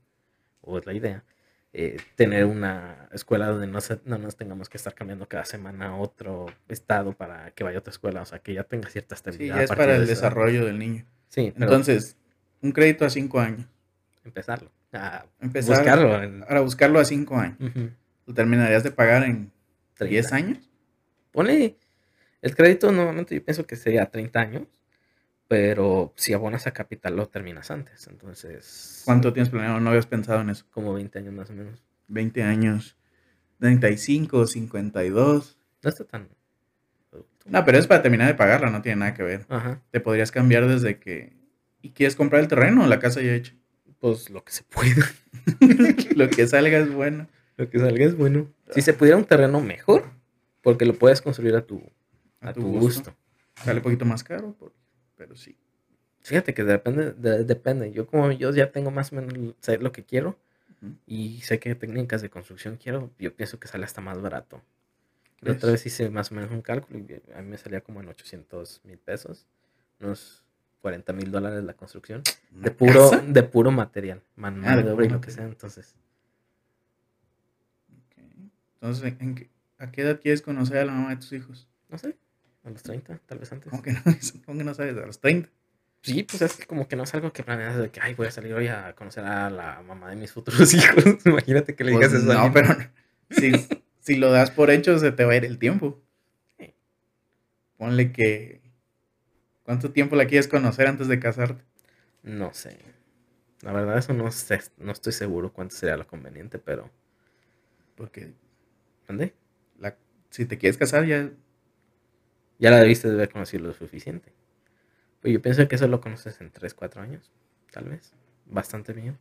o es la idea. eh, tener una escuela donde no, se- no nos tengamos que estar cambiando cada semana a otro estado para que vaya a otra escuela, o sea, que ya tenga cierta Sí, estabilidad. ya es para el desarrollo del niño. Sí, pero Entonces, un crédito a 5 años. empezarlo. a Empezar buscarlo. en- Ahora, buscarlo a 5 años. Ujú, ¿Lo terminarías de pagar en 30. 10 años? Pone el crédito, normalmente yo pienso que sería 30 años, pero si abonas a capital lo terminas antes, entonces ¿Cuánto tienes planeado? No habías pensado en eso. como 20 años más o menos. 20 años. 35, 52. No está tan... No, pero es para terminar de pagarla, no tiene nada que ver. Ajá, Te podrías cambiar desde que... ¿Y quieres comprar el terreno o la casa ya hecha? pues lo que se pueda. Lo que salga es bueno. Lo que salga es bueno. Si se pudiera un terreno mejor, porque lo puedes construir a tu, A, tu gusto. Sale un poquito más caro, pero sí. Fíjate que depende, de- depende. Yo como yo ya tengo más o menos sé lo que quiero y sé qué técnicas de construcción quiero, yo pienso que sale hasta más barato. La otra vez hice más o menos un cálculo y a mí me salía como en 800 mil pesos, unos 40 mil dólares la construcción, ¿Una de puro, casa? de puro material, man- Ah, de obra y lo que sea. Entonces. Entonces, ¿en qué- ¿a qué edad quieres conocer a la mamá de tus hijos? no sé, a los 30, tal vez antes. ¿Cómo que no, Supongo que no sabes? A los 30. Sí, pues es como que no es algo que planeas de que, ay, voy a salir hoy a conocer a la mamá de mis futuros hijos. Imagínate que le digas Pues, eso no, pero si, si lo das por hecho, se te va a ir el tiempo. Ponle que. ¿Cuánto tiempo la quieres conocer antes de casarte? No sé. La verdad, eso no sé, no estoy seguro cuánto sería lo conveniente, pero. Porque ¿Dónde? Si te quieres casar, ya. Ya la debiste de haber conocido lo suficiente. Pues yo pienso que eso lo conoces en 3, 4 años, tal vez. Bastante bien.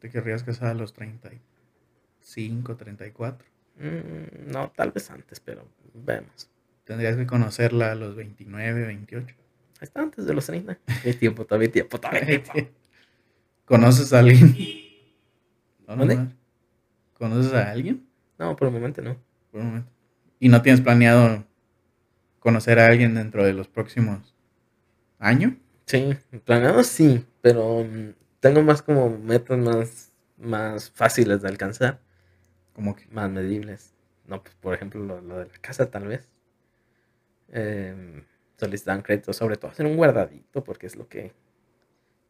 Te querrías casar a los 35, 34. Mm, no, tal vez antes, pero vemos. Tendrías que conocerla a los 29, 28. Está antes de los 30. Hay tiempo, todavía tiempo, todavía tiempo. ¿Conoces a alguien? No, no, ¿Dónde? no. ¿Conoces a alguien? No, por el momento no. Por un momento. ¿Y no tienes planeado conocer a alguien dentro de los próximos años? Sí, planeado sí, pero mm, tengo más como metas más, más fáciles de alcanzar, Como que. más medibles. No, pues por ejemplo lo, lo de la casa tal vez. Eh, solicitar un crédito, sobre todo hacer un guardadito, porque es lo que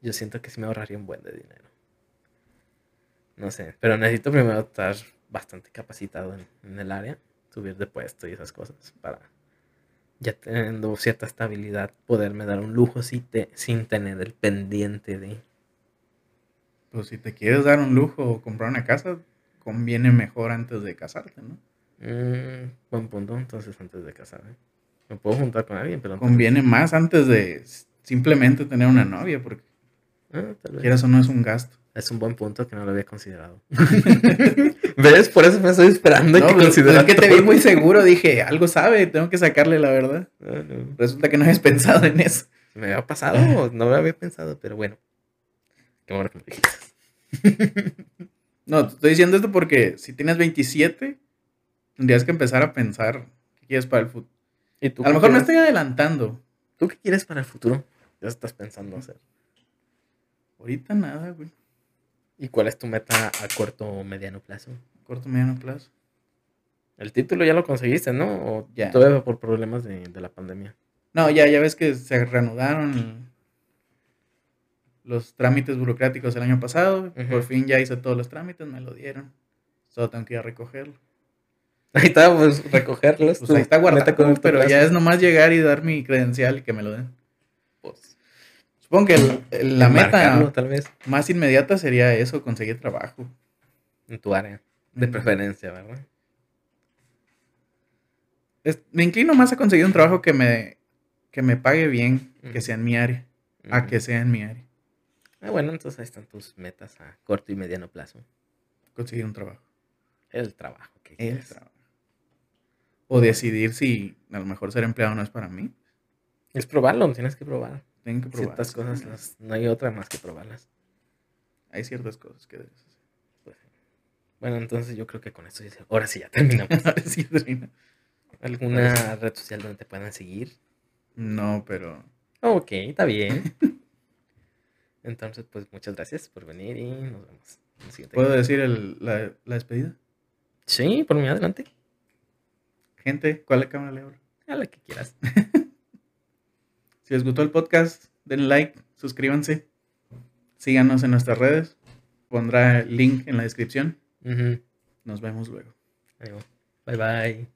yo siento que sí me ahorraría un buen de dinero. No sé, pero necesito primero estar bastante capacitado en, en el área, subir de puesto y esas cosas para ya teniendo cierta estabilidad poderme dar un lujo sin, te- sin tener el pendiente de... Pues si te quieres dar un lujo o comprar una casa, conviene mejor antes de casarte, ¿no? Mm, buen punto, entonces antes de casarme. Me puedo juntar con alguien, pero... Conviene más antes de simplemente tener una novia, porque Ah, tal vez. quieras o no es un gasto. Es un buen punto que no lo había considerado. ¿Ves? Por eso me estoy esperando No, que pues, es que te vi muy seguro, dije, algo sabe, tengo que sacarle la verdad. Ah, no. Resulta que no habías pensado en eso. Me había pasado, no me había pensado, pero bueno. Qué bueno que me dijiste. No, te estoy diciendo esto porque si tienes 27, tendrías que empezar a pensar qué quieres para el futuro. ¿Y tú A lo mejor me quieres? estoy adelantando. ¿Tú qué quieres para el futuro? Ya estás pensando hacer. Ahorita nada, güey. ¿Y cuál es tu meta a corto o mediano plazo? Corto, mediano plazo. El título ya lo conseguiste, ¿no? ¿O Ya. todavía por problemas de, de la pandemia? No, ya, ya ves que se reanudaron los trámites burocráticos el año pasado. Por fin ya hice todos los trámites, me lo dieron. Solo tengo que ir a recogerlo. Ahí está, pues recogerlos. Pues ahí está guardado, pero plazo. ya es nomás llegar y dar mi credencial y que me lo den. Supongo que el- el- la meta tal vez más inmediata sería eso, conseguir trabajo. en tu área de preferencia, ¿verdad? Es- me inclino más a conseguir un trabajo que me, que me pague bien, que sea en mi área, a que sea en mi área. Ah, bueno, entonces ahí están tus metas a corto y mediano plazo. Conseguir un trabajo. El trabajo que El trabajo. O decidir si a lo mejor ser empleado no es para mí. Es probarlo, tienes que probar. Tengo que probar. Ciertas cosas, las- no hay otra más que probarlas. Hay ciertas cosas que debes hacer. Pues, bueno, entonces yo creo que con esto ya ahora sí ya terminamos. Ahora sí, termina. ¿Alguna red social donde te puedan seguir? No, pero Ok, está bien. Entonces, pues muchas gracias por venir y nos vemos. ¿puedo decir el- la, la despedida? Sí, por mí adelante. Gente, ¿cuál cámara le abro? A la que quieras. Si les gustó el podcast, denle like, suscríbanse, síganos en nuestras redes. Pondrá el link en la descripción. Nos vemos luego. Adiós. Bye bye.